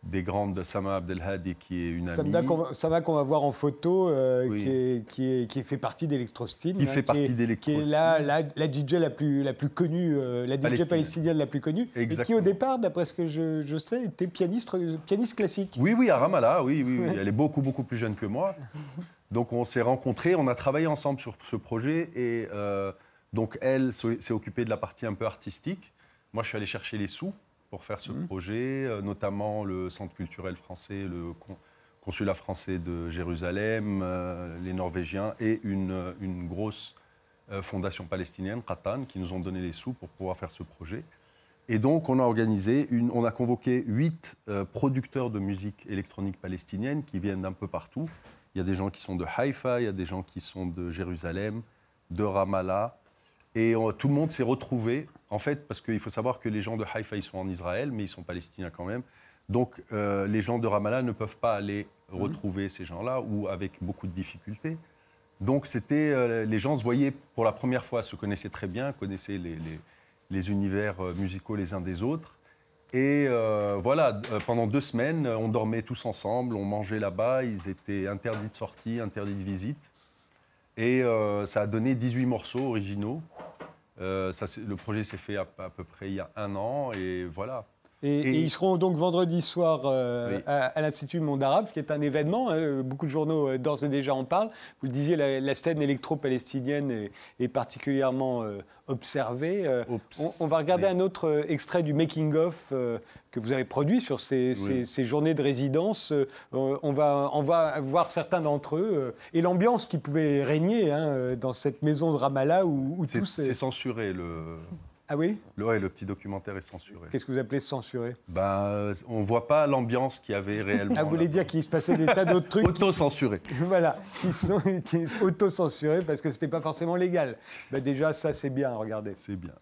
des grandes de Sama Abdelhadi, qui est une amie. Sama qu'on va voir en photo, euh, Oui. qui, est, qui, est, qui fait partie d'Electrostine. Qui fait partie est- Qui est la, la, la DJ la plus, la plus connue, euh, la DJ Palestinienne. palestinienne la plus connue. Et qui, Exactement. au départ, d'après ce que je, je sais, était pianiste, pianiste classique. Oui, oui, à Ramallah, oui, oui. Elle est beaucoup, beaucoup plus jeune que moi. Donc on s'est rencontrés, on a travaillé ensemble sur ce projet et euh, donc elle s'est occupée de la partie un peu artistique. Moi, je suis allé chercher les sous pour faire ce Mhm. projet, euh, notamment le Centre culturel français, le con- consulat français de Jérusalem, euh, les Norvégiens et une, euh, une grosse euh, fondation palestinienne, Qatan, qui nous ont donné les sous pour pouvoir faire ce projet. Et donc, on a organisé, une, on a convoqué huit euh, producteurs de musique électronique palestinienne qui viennent d'un peu partout. Il y a des gens qui sont de Haïfa, il y a des gens qui sont de Jérusalem, de Ramallah. Et euh, tout le monde s'est retrouvé, en fait, parce qu'il faut savoir que les gens de Haïfa, ils sont en Israël, mais ils sont palestiniens quand même. Donc, euh, les gens de Ramallah ne peuvent pas aller retrouver ces gens-là, ou avec beaucoup de difficultés. Donc, c'était, euh, les gens se voyaient pour la première fois, se connaissaient très bien, connaissaient les, les- les univers musicaux les uns des autres. Et euh, voilà, pendant deux semaines, on dormait tous ensemble, on mangeait là-bas, ils étaient interdits de sortie, interdits de visite. Et euh, ça a donné 18 morceaux originaux. Euh, ça, le projet s'est fait à peu près il y a un an, et voilà. Et, ils seront donc vendredi soir euh, à, l'Institut Monde Arabe, qui est un événement. Hein. beaucoup de journaux euh, d'ores et déjà en parlent. Vous le disiez, la, scène électro-palestinienne est, particulièrement euh, observée. On, va regarder un autre extrait du making-of que vous avez produit sur ces, journées de résidence. on, va, on va voir certains d'entre eux et l'ambiance qui pouvait régner hein, dans cette maison de Ramallah où, où C'est censuré, le... Ah oui? Le, le petit documentaire est censuré. Qu'est-ce que vous appelez censuré? Ben, On ne voit pas l'ambiance qu'il y avait réellement. Ah, vous voulez dire qu'il se passait des tas d'autres trucs Auto-censurés. voilà, qui sont, auto-censurés parce que ce n'était pas forcément légal. Ben déjà, ça c'est bien, regardez. C'est bien.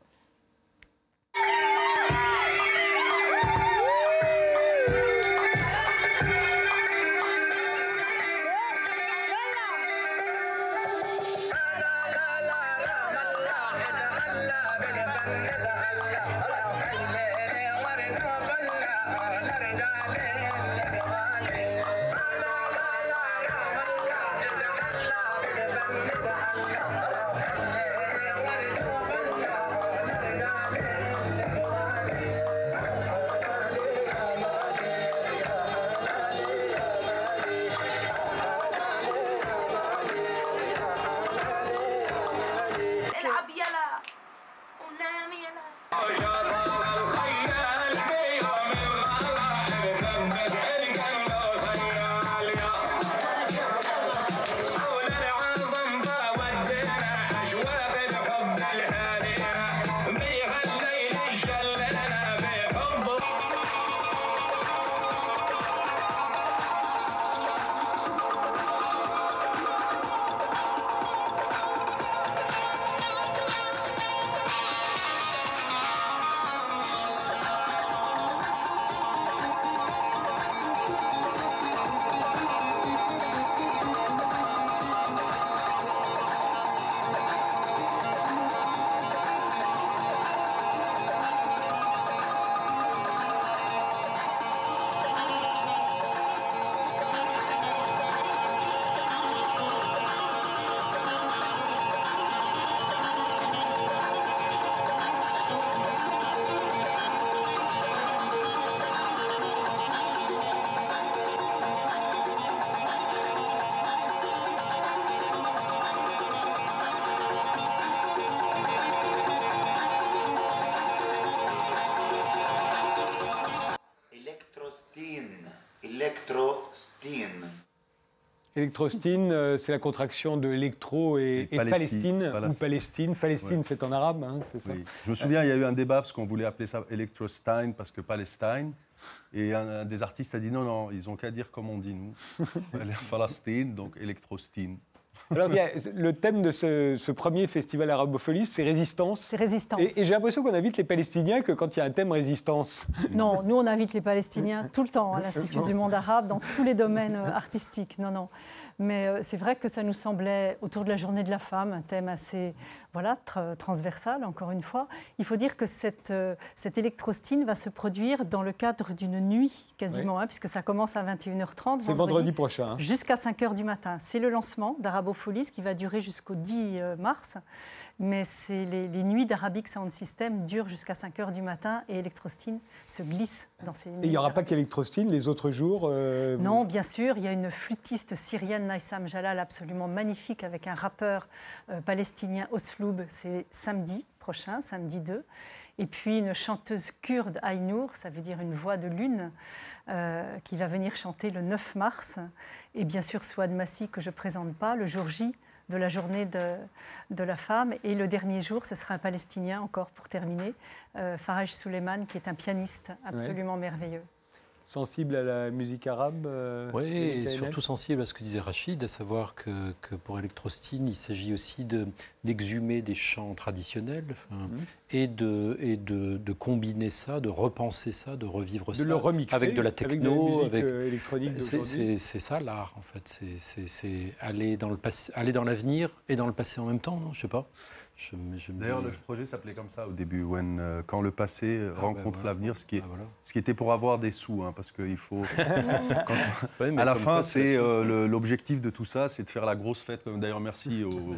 Électrostine, euh, c'est la contraction de électro et, Palestine, ou Palestine. Palestine, c'est en arabe, hein, c'est ça Je me souviens, il y a eu un débat parce qu'on voulait appeler ça Electrostine parce que Palestine. Et un, des artistes a dit non, non, ils n'ont qu'à dire comme on dit nous. Palestine, donc Electrostine. Alors, le thème de ce, premier festival arabophonie, c'est résistance. C'est résistance. Et, j'ai l'impression qu'on invite les Palestiniens que quand il y a un thème résistance. Non, nous, on invite les Palestiniens tout le temps à l'Institut du monde arabe, dans tous les domaines euh, artistiques. Non, non. Mais euh, c'est vrai que ça nous semblait, autour de la journée de la femme, un thème assez voilà, transversal, encore une fois. Il faut dire que cette, euh, cette électrostine va se produire dans le cadre d'une nuit, quasiment, hein, puisque ça commence à 21h30. C'est vendredi, prochain. Hein. Jusqu'à 5h du matin. C'est le lancement qui va durer jusqu'au 10 euh, mars. Mais les, les, nuits d'Arabic Sound System durent jusqu'à 5h du matin et Electrostine se glisse dans ces nuits. Et il n'y aura pas qu'Electrostine les autres jours Non, bien sûr. Il y a une flûtiste syrienne Naïsam Jalal absolument magnifique avec un rappeur euh, palestinien Osloub, c'est samedi prochain, samedi 2. Et puis une chanteuse kurde Aïnour, ça veut dire une voix de lune, euh, qui va venir chanter le 9 mars. Et bien sûr Souad Massi que je ne présente pas, le jour J de la journée de, de, la femme. Et le dernier jour, ce sera un Palestinien encore pour terminer, euh, Faraj Suleiman, qui est un pianiste absolument merveilleux sensible à la musique arabe euh, Oui, et surtout sensible à ce que disait Rachid, à savoir que, que pour Electrostine, il s'agit aussi d'exhumer des chants traditionnels mhm. et, de, et de, de, combiner ça, de repenser ça, de revivre ça. le remixer avec de la techno, avec, euh, électronique C'est ça l'art, en fait. C'est aller dans l'avenir et dans le passé en même temps, non? Je sais pas. Je, je D'ailleurs, dis, le projet s'appelait comme ça au début, when, euh, quand le passé Ah, rencontre ben voilà. l'avenir, ce, qui est- ah, voilà. ce qui était pour avoir des sous, hein, parce qu'il faut... Ouais, à la fin, c'est euh, l'objectif de tout ça, c'est de faire la grosse fête. D'ailleurs, merci au,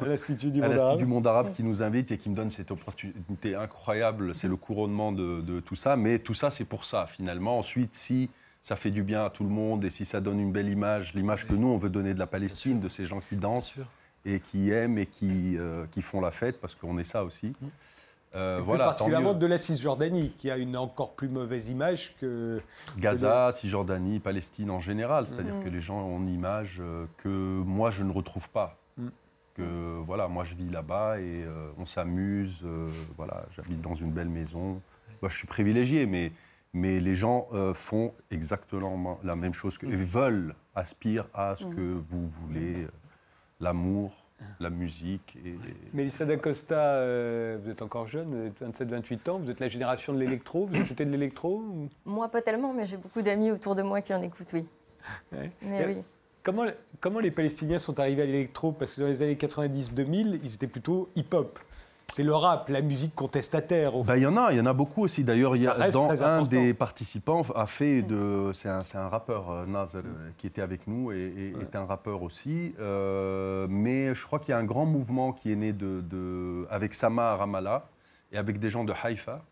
À l'Institut du monde arabe. du monde arabe qui nous invite et qui me donne cette opportunité incroyable. C'est le couronnement de, de tout ça. Mais tout ça, c'est pour ça, finalement. Ensuite, si ça fait du bien à tout le monde et si ça donne une belle image, l'image que nous, on veut donner de la Palestine, de ces gens qui Bien dansent sûr. Et qui aiment et qui, euh, qui font la fête, parce qu'on est ça aussi. Euh, Et plus voilà, tant particulièrement de la Cisjordanie, qui a une encore plus mauvaise image que. Gaza, Cisjordanie, Palestine en général. C'est-à-dire que les gens ont une image euh, que moi, je ne retrouve pas. Mm. Que voilà, moi, je vis là-bas et euh, on s'amuse. euh, voilà, j'habite dans une belle maison. Moi, je suis privilégié, mais, mais les gens euh, font exactement la même chose que, et veulent, aspirent à ce que vous voulez, euh, l'amour, la musique. Et, Mélissa d'Acosta, euh, vous êtes encore jeune, vous êtes 27-28 ans, vous êtes la génération de l'électro, vous écoutez de l'électro ou- Moi, pas tellement, mais j'ai beaucoup d'amis autour de moi qui en écoutent, oui. Ouais. Mais Et oui. Comment, comment les Palestiniens sont arrivés à l'électro? Parce que dans les années 90-2000, ils étaient plutôt hip-hop. C'est le rap, la musique contestataire. Ben, Il y en a, il y en a beaucoup aussi. D'ailleurs, il y a dans un important. des participants a fait de, c'est un, un rappeur euh, Naz, euh, qui était avec nous et, et est un rappeur aussi. Euh, mais je crois qu'il y a un grand mouvement qui est né de, de- avec Sama Ramallah et avec des gens de Haïfa,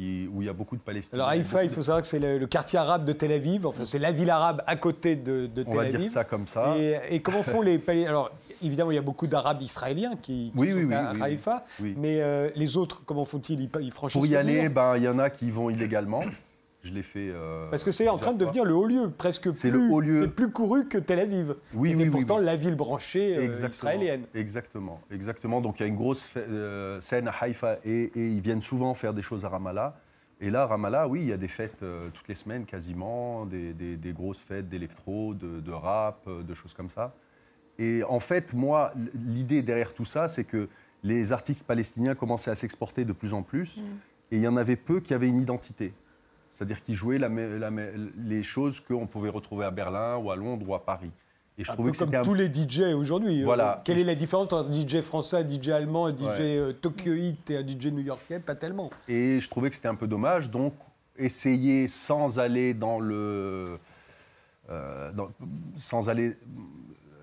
qui, où il y a beaucoup de Palestiniens. Alors Haïfa, il faut savoir que c'est le, le quartier arabe de Tel Aviv, enfin c'est la ville arabe à côté de, de de- on Tel va Aviv. dire ça comme ça. Et, et comment font les Palestiniens Alors évidemment, il y a beaucoup d'Arabes israéliens qui, qui Oui, sont oui, oui, à Haïfa, mais euh, les autres, comment font-ils? Ils, ils franchissent Pour y le aller, ben, il y en a qui vont illégalement. Je l'ai fait. euh, Parce que c'est en train de devenir le haut lieu, presque C'est plus, le haut lieu. c'est plus couru que Tel Aviv. Oui, oui, oui, pourtant oui. la ville branchée euh, Exactement. israélienne. Exactement, exactement. Donc il y a une grosse euh, scène à Haïfa et, et ils viennent souvent faire des choses à Ramallah. Et là, Ramallah, oui, il y a des fêtes euh, toutes les semaines quasiment, des, des- des grosses fêtes d'électro, de, de rap, de choses comme ça. Et en fait, moi, l'idée derrière tout ça, c'est que les artistes palestiniens commençaient à s'exporter de plus en plus, et il y en avait peu qui avaient une identité. C'est-à-dire qui jouaient la la les choses qu'on pouvait retrouver à Berlin ou à Londres ou à Paris. Et je Un trouvais peu que comme un tous les DJ aujourd'hui. Voilà. Euh, Quelle est la différence entre un DJ français, un DJ allemand, un DJ Ouais. euh, Tokyo Hit et un DJ new-yorkais? Pas tellement. Et je trouvais que c'était un peu dommage. Donc, essayer sans aller dans le. euh, dans- sans aller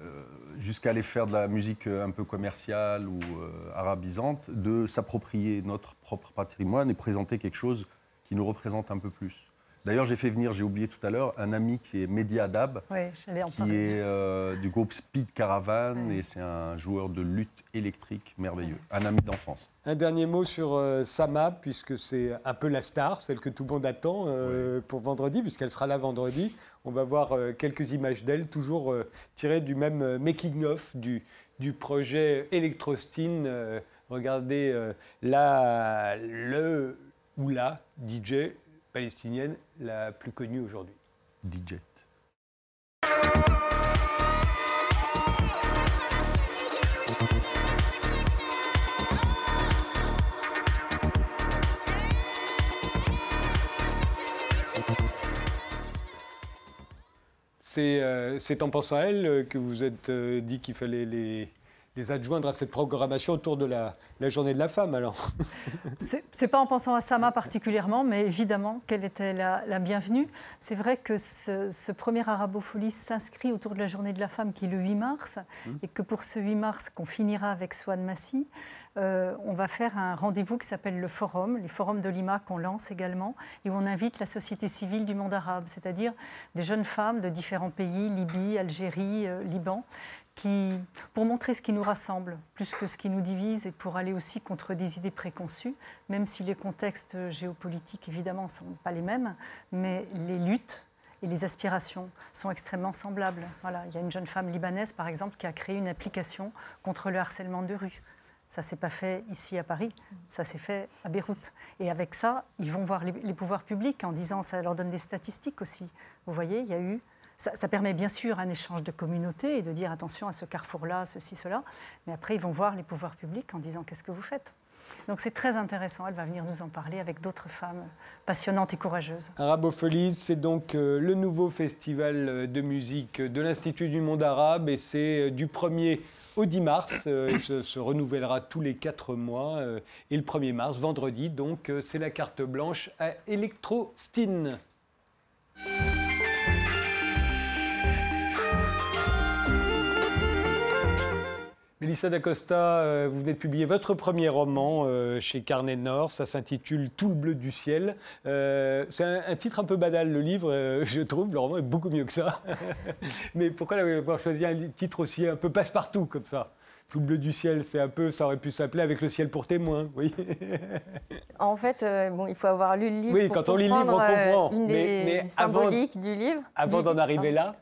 euh, jusqu'à aller faire de la musique un peu commerciale ou euh, arabisante, de s'approprier notre propre patrimoine et présenter quelque chose qui nous représente un peu plus. D'ailleurs, j'ai fait venir, j'ai oublié tout à l'heure, un ami qui est Mehdi Adab, Oui, en qui est euh, du groupe Speed Caravan Ouais. et c'est un joueur de lutte électrique merveilleux, un ami d'enfance. Un dernier mot sur euh, Sama, puisque c'est un peu la star, celle que tout le monde attend euh, pour vendredi, puisqu'elle sera là vendredi. On va voir euh, quelques images d'elle, toujours euh, tirées du même euh, making-of du, du projet Electrostine. Euh, regardez euh, là, le ou la DJ palestinienne la plus connue aujourd'hui. DJ. C'est euh, c'est en pensant à elle euh, que vous êtes euh, dit qu'il fallait les, les adjoindre à cette programmation autour de la, la journée de la femme, alors C'est pas en pensant à Sama particulièrement, mais évidemment qu'elle était la, la bienvenue. C'est vrai que ce, ce premier Arabofolie s'inscrit autour de la journée de la femme qui est le 8 mars, et que pour ce 8 mars qu'on finira avec Swan Massy, euh, on va faire un rendez-vous qui s'appelle le Forum, les forums de Lima qu'on lance également, et où on invite la société civile du monde arabe, c'est-à-dire des jeunes femmes de différents pays, Libye, Algérie, euh, Liban, pour montrer ce qui nous rassemble, plus que ce qui nous divise, et pour aller aussi contre des idées préconçues, même si les contextes géopolitiques, évidemment, ne sont pas les mêmes, mais les luttes et les aspirations sont extrêmement semblables. Voilà, il y a une jeune femme libanaise, par exemple, qui a créé une application contre le harcèlement de rue. Ça s'est pas fait ici à Paris, ça s'est fait à Beyrouth. Et avec ça, ils vont voir les pouvoirs publics en disant, ça leur donne des statistiques aussi. Vous voyez, il y a eu ça, permet bien sûr un échange de communautés et de dire attention à ce carrefour-là, ceci, cela. Mais après, ils vont voir les pouvoirs publics en disant qu'est-ce que vous faites? Donc c'est très intéressant. Elle va venir nous en parler avec d'autres femmes passionnantes et courageuses. Arabopholie, c'est donc euh, le nouveau festival euh, de musique de l'Institut du monde arabe et c'est euh, du 1er au 10 mars. Il se, se renouvellera tous les 4 mois. Et le 1er mars, vendredi, donc c'est la carte blanche à Electrostine. Mélissa d'Acosta, euh, vous venez de publier votre premier roman euh, chez Carnet Nord. Ça s'intitule Tout le bleu du ciel. Euh, c'est un, titre un peu banal, le livre, je trouve. Le roman est beaucoup mieux que ça. Mais pourquoi avoir choisi un titre aussi un peu passe-partout comme ça? Tout le bleu du ciel, c'est un peu, ça aurait pu s'appeler avec le ciel pour témoin, oui. en fait, bon, il faut avoir lu le livre. Oui, quand on lit le livre, on comprend. Une des mais, symboliques du livre. Avant d'en arriver là.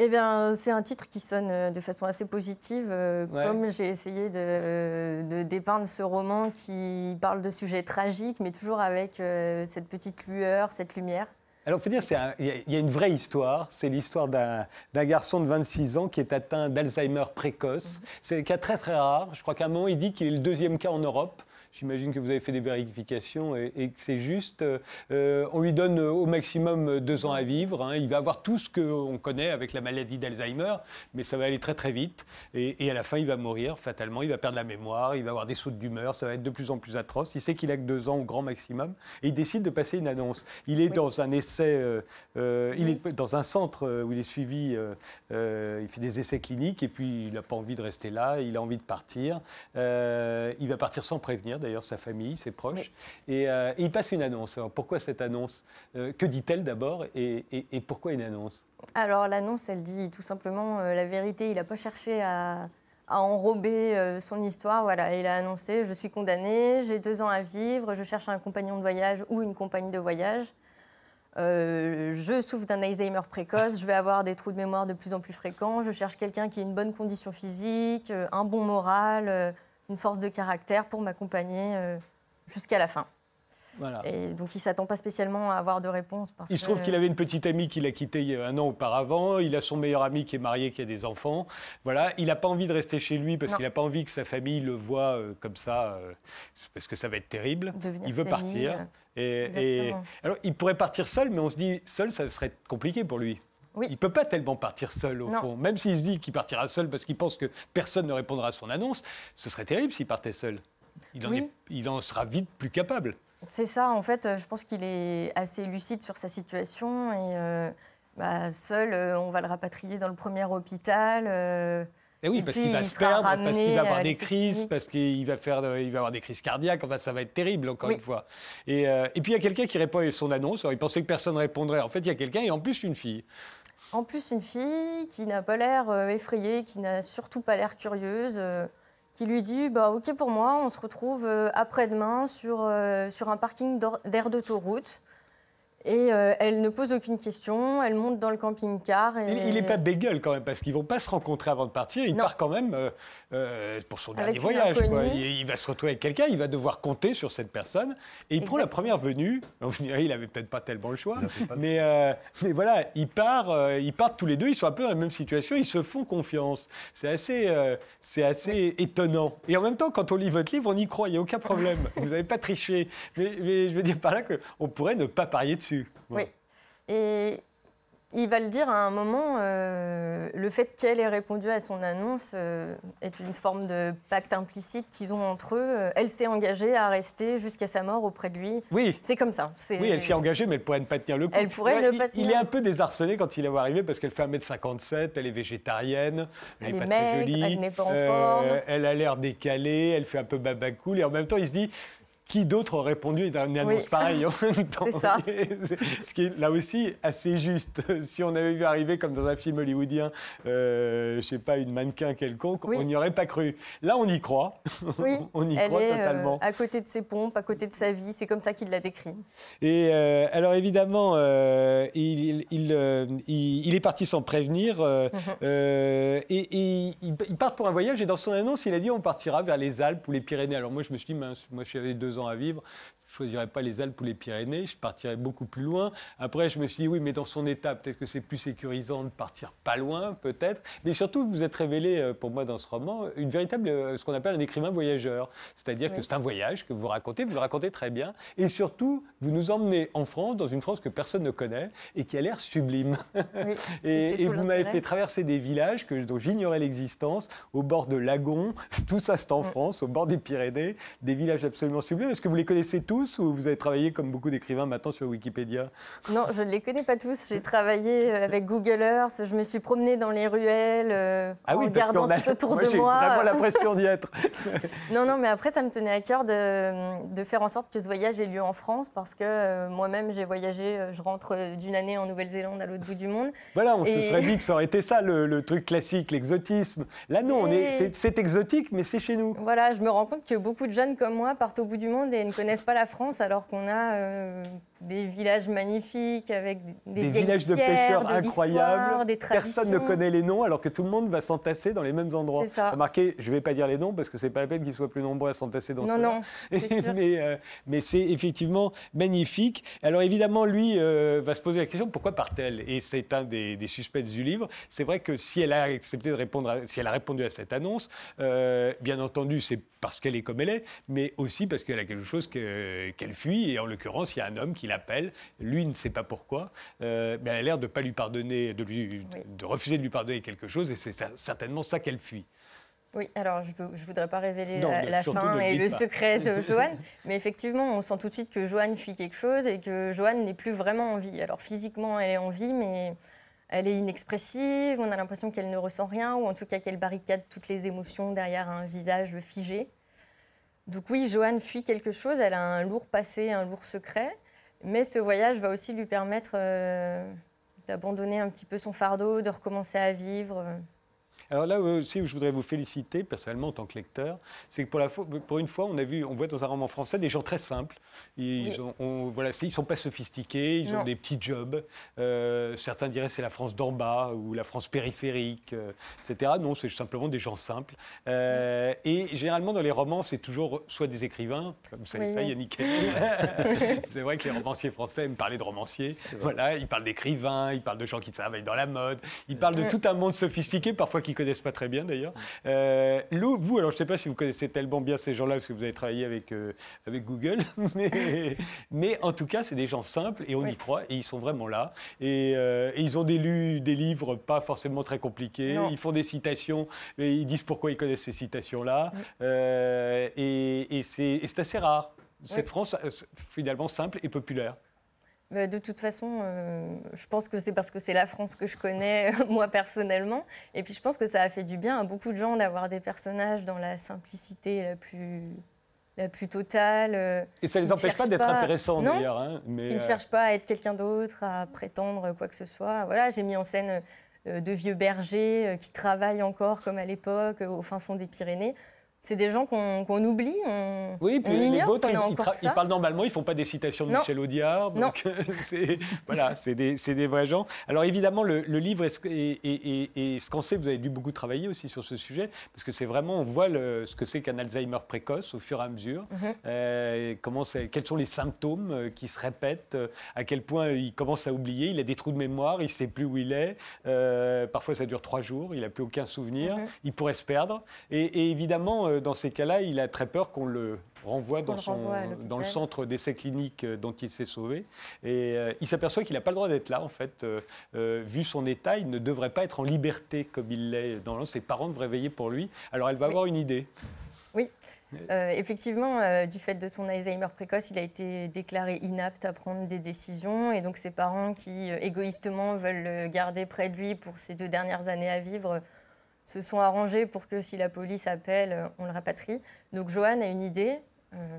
Eh bien, c'est un titre qui sonne euh, de façon assez positive, euh, comme j'ai essayé de, dépeindre ce roman qui parle de sujets tragiques, mais toujours avec euh, cette petite lueur, cette lumière. Alors, il faut dire, il y, a une vraie histoire. C'est l'histoire d'un garçon de 26 ans qui est atteint d'Alzheimer précoce. Mhm. C'est un cas très, très rare. Je crois qu'à un moment, il dit qu'il est le deuxième cas en Europe. J'imagine que vous avez fait des vérifications et, que c'est juste. Euh, on lui donne au maximum deux ans à vivre. Hein. Il va avoir tout ce qu'on connaît avec la maladie d'Alzheimer, mais ça va aller très très vite. Et, à la fin, il va mourir fatalement. Il va perdre la mémoire, il va avoir des sautes d'humeur. Ça va être de plus en plus atroce. Il sait qu'il a que deux ans au grand maximum et il décide de passer une annonce. Il est dans un essai, euh, euh, il est dans un centre où il est suivi. il fait des essais cliniques et puis il n'a pas envie de rester là. Il a envie de partir. il va partir sans prévenir d'ailleurs sa famille, ses proches. Euh, et, il passe une annonce. Alors pourquoi cette annonce? Euh, Que dit-elle d'abord? Et, pourquoi une annonce? Alors l'annonce, elle dit tout simplement euh, la vérité. Il n'a pas cherché à, enrober son histoire. Voilà, il a annoncé je suis condamné, j'ai deux ans à vivre, je cherche un compagnon de voyage ou une compagnie de voyage. je souffre d'un Alzheimer précoce, je vais avoir des trous de mémoire de plus en plus fréquents, je cherche quelqu'un qui a une bonne condition physique, un bon moral, une force de caractère pour m'accompagner euh, jusqu'à la fin. Voilà. Et donc il ne s'attend pas spécialement à avoir de réponse. Parce il se trouve qu'il avait une petite amie qu'il a quittée un an auparavant. Il a son meilleur ami qui est marié, qui a des enfants. Voilà. Il n'a pas envie de rester chez lui parce qu'il n'a pas envie que sa famille le voie euh, comme ça, euh, parce que ça va être terrible. il veut partir. Et, alors il pourrait partir seul, mais on se dit seul, ça serait compliqué pour lui. Il ne peut pas tellement partir seul, au fond. Même s'il se dit qu'il partira seul parce qu'il pense que personne ne répondra à son annonce, ce serait terrible s'il partait seul. Il en, il en sera vite plus capable. C'est ça, en fait, je pense qu'il est assez lucide sur sa situation. Et euh, bah, seul, euh, on va le rapatrier dans le premier hôpital. Euh, et oui, parce qu'il va se perdre, parce qu'il va avoir des crises, parce qu'il va faire, il va avoir des crises cardiaques. Enfin, ça va être terrible encore une fois. Et, et puis il y a quelqu'un qui répond à son annonce. Alors, il pensait que personne répondrait. En fait, il y a quelqu'un et en plus une fille. En plus, une fille qui n'a pas l'air euh, effrayée, qui n'a surtout pas l'air curieuse, euh, qui lui dit bah, Ok pour moi, on se retrouve euh, après-demain sur, sur un parking d'air d'autoroute. Et euh, elle ne pose aucune question, elle monte dans le camping-car. Et... Il n'est pas bégueule quand même, parce qu'ils ne vont pas se rencontrer avant de partir. Il part quand même euh, euh, pour son dernier voyage. Il, va se retrouver avec quelqu'un, il va devoir compter sur cette personne. Et il prend la première venue. il n'avait peut-être pas tellement le choix. Mais, mais voilà, ils partent, ils partent tous les deux, ils sont un peu dans la même situation, ils se font confiance. C'est assez, c'est assez étonnant. Et en même temps, quand on lit votre livre, on y croit, il n'y a aucun problème. Vous n'avez pas triché. Mais, mais je veux dire par là qu'on pourrait ne pas parier dessus. Oui. Et il va le dire à un moment, euh, le fait qu'elle ait répondu à son annonce euh, est une forme de pacte implicite qu'ils ont entre eux. Euh, elle s'est engagée à rester jusqu'à sa mort auprès de lui. Oui. C'est comme ça. Oui, elle s'est engagée, mais elle pourrait ne pas tenir le coup. Elle pourrait ne pas tenir. Il est un peu désarçonné quand il est arrivé parce qu'elle fait 1m57, elle est végétarienne, elle, n'est pas très jolie. Elle n'est pas en forme. Elle a l'air décalée, elle fait un peu babacool et en même temps il se dit qui d'autre aurait répondu à une annonce pareille en même temps C'est ça. Ce qui est là aussi assez juste. Si on avait vu arriver comme dans un film hollywoodien, euh, je sais pas, une mannequin quelconque, on n'y aurait pas cru. Là, on y croit. Oui. on y croit est, euh, totalement. à côté de ses pompes, à côté de sa vie, c'est comme ça qu'il l'a décrit. Et euh, alors évidemment, euh, il, il, il, est parti sans prévenir mhm. et, et il, part pour un voyage. Et dans son annonce, il a dit on partira vers les Alpes ou les Pyrénées. Alors moi, je me suis dit, mince, moi, j'avais deux ans à vivre. Je choisirais pas les Alpes ou les Pyrénées, je partirais beaucoup plus loin. Après, je me suis dit, oui, mais dans son état, peut-être que c'est plus sécurisant de partir pas loin, peut-être. Mais surtout, vous êtes révélé, euh, pour moi, dans ce roman, une véritable, euh, ce qu'on appelle un écrivain voyageur. C'est-à-dire que c'est un voyage que vous racontez, vous le racontez très bien. Et surtout, vous nous emmenez en France, dans une France que personne ne connaît et qui a l'air sublime. et, vous m'avez fait traverser des villages que, dont j'ignorais l'existence, au bord de lagons, tout ça c'est en mm. France, au bord des Pyrénées, des villages absolument sublimes. Est-ce que vous les connaissez tous? Ou vous avez travaillé comme beaucoup d'écrivains maintenant sur Wikipédia Non, je ne les connais pas tous. J'ai travaillé euh, avec Google Earth, je me suis promenée dans les ruelles euh, ah en regardant tout autour de moi. J'ai vraiment l'impression d'y être. non, non, mais après ça me tenait à cœur de, de, faire en sorte que ce voyage ait lieu en France parce que euh, moi-même j'ai voyagé, je rentre d'une année en Nouvelle-Zélande à l'autre bout du monde. Voilà, on se serait dit que ça aurait été ça le, truc classique, l'exotisme. Là non, c'est exotique mais c'est chez nous. Voilà, je me rends compte que beaucoup de jeunes comme moi partent au bout du monde et ne connaissent pas la France alors qu'on a euh, des villages magnifiques avec des, des villages de pêcheurs incroyables. Des Personne ne connaît les noms alors que tout le monde va s'entasser dans les mêmes endroits. C'est ça. Remarquez, je ne vais pas dire les noms parce que c'est pas la peine qu'ils soient plus nombreux à s'entasser dans non, Non, mais, euh, mais c'est effectivement magnifique. Alors évidemment, lui euh, va se poser la question pourquoi part-elle? Et c'est un des, des, suspects du livre. C'est vrai que si elle a accepté de répondre, si elle a répondu à cette annonce, bien entendu, c'est parce qu'elle est comme elle est, mais aussi parce qu'elle a quelque chose qu'elle fuit. Et en l'occurrence, il y a un homme qui l'appelle. Lui ne sait pas pourquoi, euh, mais elle a l'air de pas lui pardonner, de, lui, de refuser de lui pardonner quelque chose, et c'est certainement ça qu'elle fuit. Oui, alors je ne voudrais pas révéler la, fin et le secret de Joanne, mais effectivement, on sent tout de suite que Joanne fuit quelque chose et que Joanne n'est plus vraiment en vie. Alors physiquement, elle est en vie, mais elle est inexpressive, on a l'impression qu'elle ne ressent rien, ou en tout cas qu'elle barricade toutes les émotions derrière un visage figé. Donc oui, Joanne fuit quelque chose, elle a un lourd passé, un lourd secret, mais ce voyage va aussi lui permettre euh, d'abandonner un petit peu son fardeau, de recommencer à vivre. Alors là aussi où je voudrais vous féliciter personnellement en tant que lecteur, c'est que pour, la pour une fois, on a vu, on voit dans un roman français des gens très simples. Ils voilà, ils sont pas sophistiqués, ils ont des petits jobs. Euh, certains diraient c'est la France d'en bas ou la France périphérique, euh, etc. Non, c'est simplement des gens simples. Euh, et généralement dans les romans, c'est toujours soit des écrivains, comme vous savez ça, Yannick. c'est vrai que les romanciers français aiment parler de romanciers. Voilà, ils parlent d'écrivains, ils parlent de gens qui travaillent dans la mode, ils parlent de tout un monde sophistiqué, parfois qui connaissent pas très bien d'ailleurs. Euh, vous, alors je ne sais pas si vous connaissez tellement bien ces gens-là parce que vous avez travaillé avec, euh, avec Google, mais, mais en tout cas, c'est des gens simples et on y croit et ils sont vraiment là. Euh, et, ils ont des, lu, des livres pas forcément très compliqués, ils font des citations et ils disent pourquoi ils connaissent ces citations-là. et, et c'est assez rare. Cette France, finalement, simple et populaire. Bah, de toute façon, euh, je pense que c'est parce que c'est la France que je connais, moi personnellement. Et puis je pense que ça a fait du bien à beaucoup de gens d'avoir des personnages dans la simplicité la plus, la plus totale. Euh, Et ça ne les empêche pas d'être intéressants d'ailleurs. Hein, mais Qui ne euh, cherchent pas à être quelqu'un d'autre, à prétendre quoi que ce soit. Voilà, j'ai mis en scène de vieux bergers qui travaillent encore comme à l'époque au fin fond des Pyrénées c'est des gens qu'on oublie, on, oui, puis les vôtres, ils, parlent normalement, ils font pas des citations de Michel Audiard, donc c'est voilà, c'est des, des, vrais gens. Alors évidemment, le, livre est, ce qu'on sait, vous avez dû beaucoup travailler aussi sur ce sujet, parce que c'est vraiment, on voit le, ce que c'est qu'un Alzheimer précoce au fur et à mesure, mhm. euh, comment quels sont les symptômes euh, qui se répètent, euh, à quel point il commence à oublier, il a des trous de mémoire, il sait plus où il est, parfois ça dure trois jours, il n'a plus aucun souvenir, mhm. il pourrait se perdre, et évidemment euh, dans ces cas-là, il a très peur qu'on le renvoie dans, son, dans le centre d'essai clinique euh, dont il s'est sauvé. Et euh, il s'aperçoit qu'il n'a pas le droit d'être là, en fait. vu son état, il ne devrait pas être en liberté comme il l'est. Dans Ses parents devraient veiller pour lui. Alors elle va avoir une idée. Oui. effectivement, du fait de son Alzheimer précoce, il a été déclaré inapte à prendre des décisions. Et donc ses parents, qui égoïstement veulent le garder près de lui pour ses deux dernières années à vivre, se sont arrangés pour que si la police appelle, on le rapatrie. Donc Joanne a une idée. Euh,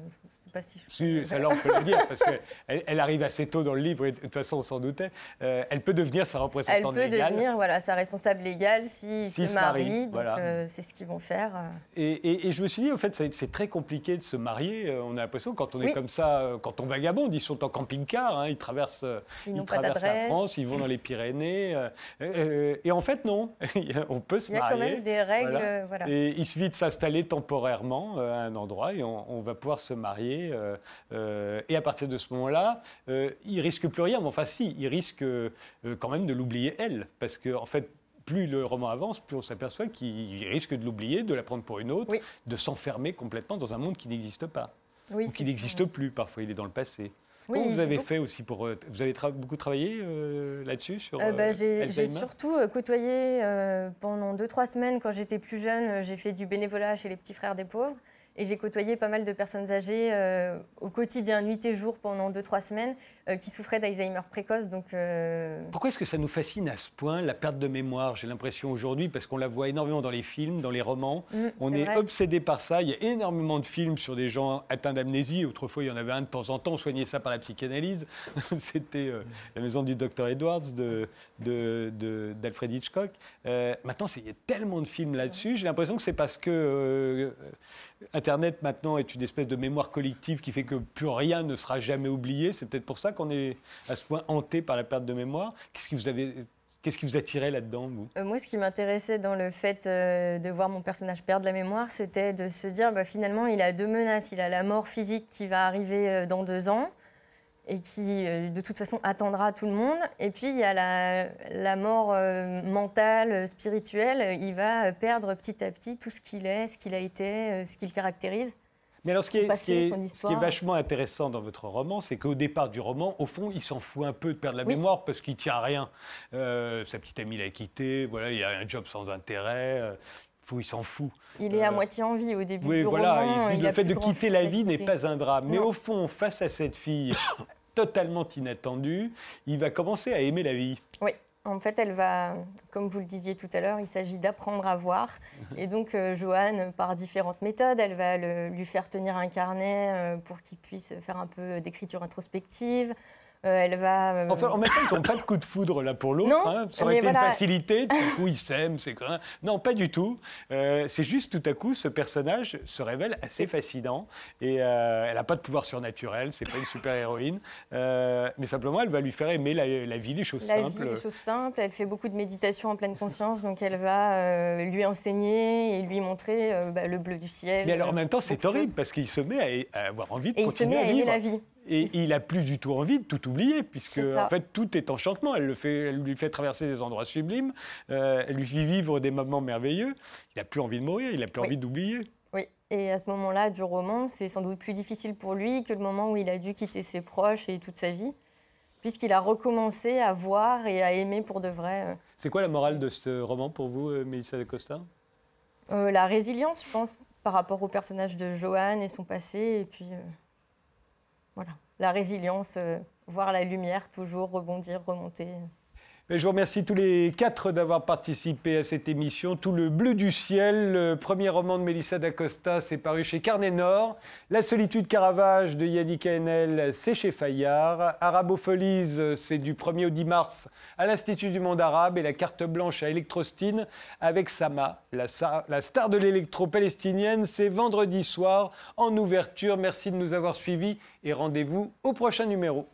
pas si je... ça on peut le dire, parce qu'elle elle arrive assez tôt dans le livre, et de toute façon, on s'en doutait. Euh, elle peut devenir sa représentante légale. Elle peut devenir voilà, sa responsable légale s'il si se marie. Donc, euh, c'est ce qu'ils vont faire. Euh. Et, et, je me suis dit, en fait, c'est très compliqué de se marier. On a l'impression, quand on est comme ça, quand on vagabonde, ils sont en camping-car, hein, ils traversent, ils, traversent la France, ils vont dans les Pyrénées. et en fait, non. on peut se marier. Il y a quand même des règles. Voilà. Et il suffit de s'installer temporairement à un endroit et on, on va pouvoir se marier. Euh, euh, et à partir de ce moment-là, euh, il risque plus rien. Mais enfin, si, il risque quand même de l'oublier elle. Parce que, en fait, plus le roman avance, plus on s'aperçoit qu'il risque de l'oublier, de la prendre pour une autre, Oui. de s'enfermer complètement dans un monde qui n'existe pas. Oui, ou qui n'existe plus. Parfois, il est dans le passé. Comment vous avez fait aussi pour. Vous avez tra- beaucoup travaillé euh, là-dessus sur Euh, bah, j'ai surtout côtoyé euh, pendant 2-3 semaines quand j'étais plus jeune. J'ai fait du bénévolat chez les petits frères des pauvres. Et j'ai côtoyé pas mal de personnes âgées euh, au quotidien, nuit et jour, pendant 2-3 semaines, euh, qui souffraient d'Alzheimer précoce. Donc, euh, Pourquoi est-ce que ça nous fascine à ce point, la perte de mémoire J'ai l'impression aujourd'hui, parce qu'on la voit énormément dans les films, dans les romans. mm, On est, obsédé par ça. Il y a énormément de films sur des gens atteints d'amnésie. Autrefois, il y en avait un de temps en temps. On soignait ça par la psychanalyse. C'était La maison du docteur Edwards de- de- de- d'Alfred Hitchcock. Maintenant, il y a tellement de films là-dessus. J'ai l'impression que c'est parce que Internet maintenant est une espèce de mémoire collective qui fait que plus rien ne sera jamais oublié. C'est peut-être pour ça qu'on est à ce point hanté par la perte de mémoire. Qu'est-ce qui vous avez, qu'est-ce qui vous attirait là-dedans, Euh, Moi, ce qui m'intéressait dans le fait euh, de voir mon personnage perdre la mémoire, c'était de se dire, bah, finalement, il a deux menaces. Il a la mort physique qui va arriver euh, dans deux ans et qui, euh, de toute façon, attendra tout le monde. Et puis, il y a la, la mort euh, mentale, euh, spirituelle. Il va perdre petit à petit tout ce qu'il est, ce qu'il a été, ce qu'il caractérise. Mais alors, ce qui, est, Son passé, ce qui est- son ce qui est histoire. vachement intéressant dans votre roman, c'est qu'au départ du roman, au fond, il s'en fout un peu de perdre la Oui. mémoire parce qu'il tient à rien. Euh, sa petite amie l'a quitté, voilà, il a un job sans intérêt. euh, il s'en fout. Il est à Euh, moitié en vie au début Oui, du voilà. roman. il- il le fait de quitter la vie n'est pas un drame. Mais Non. au fond, face à cette fille totalement inattendue, il va commencer à aimer la vie. Oui, en fait, elle va, comme vous le disiez tout à l'heure, il s'agit d'apprendre à voir. Et donc, euh, Joanne, par différentes méthodes, elle va le- lui faire tenir un carnet euh, pour qu'il puisse faire un peu d'écriture introspective. Euh, elle va. euh, Enfin, en même temps, ils n'ont pas de coup de foudre l'un pour l'autre. Hein. Ça aurait été une facilité. À coup, ils s'aiment. c'est quoi. Non, pas du tout. Euh, c'est juste tout à coup, ce personnage se révèle assez fascinant. Et elle n'a pas de pouvoir surnaturel. C'est pas une super-héroïne. Mais simplement, elle va lui faire aimer la, la vie, les choses la simples. vie, les choses simples. Elle fait beaucoup de méditation en pleine conscience, donc elle va lui enseigner et lui montrer bah, le bleu du ciel. Mais alors, en même temps, c'est horrible parce qu'il se met à, à avoir envie de Et il se continuer met à aimer vivre. la vie. Et Il- il a plus du tout envie de tout oublier, puisque en fait tout est enchantement. Elle, le fait, elle lui fait traverser des endroits sublimes, euh, elle lui fait vivre des moments merveilleux. Il n'a plus envie de mourir, il n'a plus Oui. envie d'oublier. Oui, et à ce moment-là du roman, c'est sans doute plus difficile pour lui que le moment où il a dû quitter ses proches et toute sa vie, puisqu'il a recommencé à voir et à aimer pour de vrai. C'est quoi la morale de ce roman pour vous, euh, Mélissa da Costa? Euh, la résilience, je pense, par rapport au personnage de Johan et son passé, et puis euh, voilà, la résilience, euh, voir la lumière, toujours rebondir, remonter. Je vous remercie tous les quatre d'avoir participé à cette émission. Tout le bleu du ciel, le premier roman de Mélissa d'Acosta, c'est paru chez Carnet Nord. La solitude Caravage de Yannick Haenel, c'est chez Fayard. Arabopholis, c'est du 1er au 10 mars à l'Institut du monde arabe. Et la carte blanche à Electrostine avec Sama, la, star de l'électro-palestinienne. C'est vendredi soir en ouverture. Merci de nous avoir suivis et rendez-vous au prochain numéro.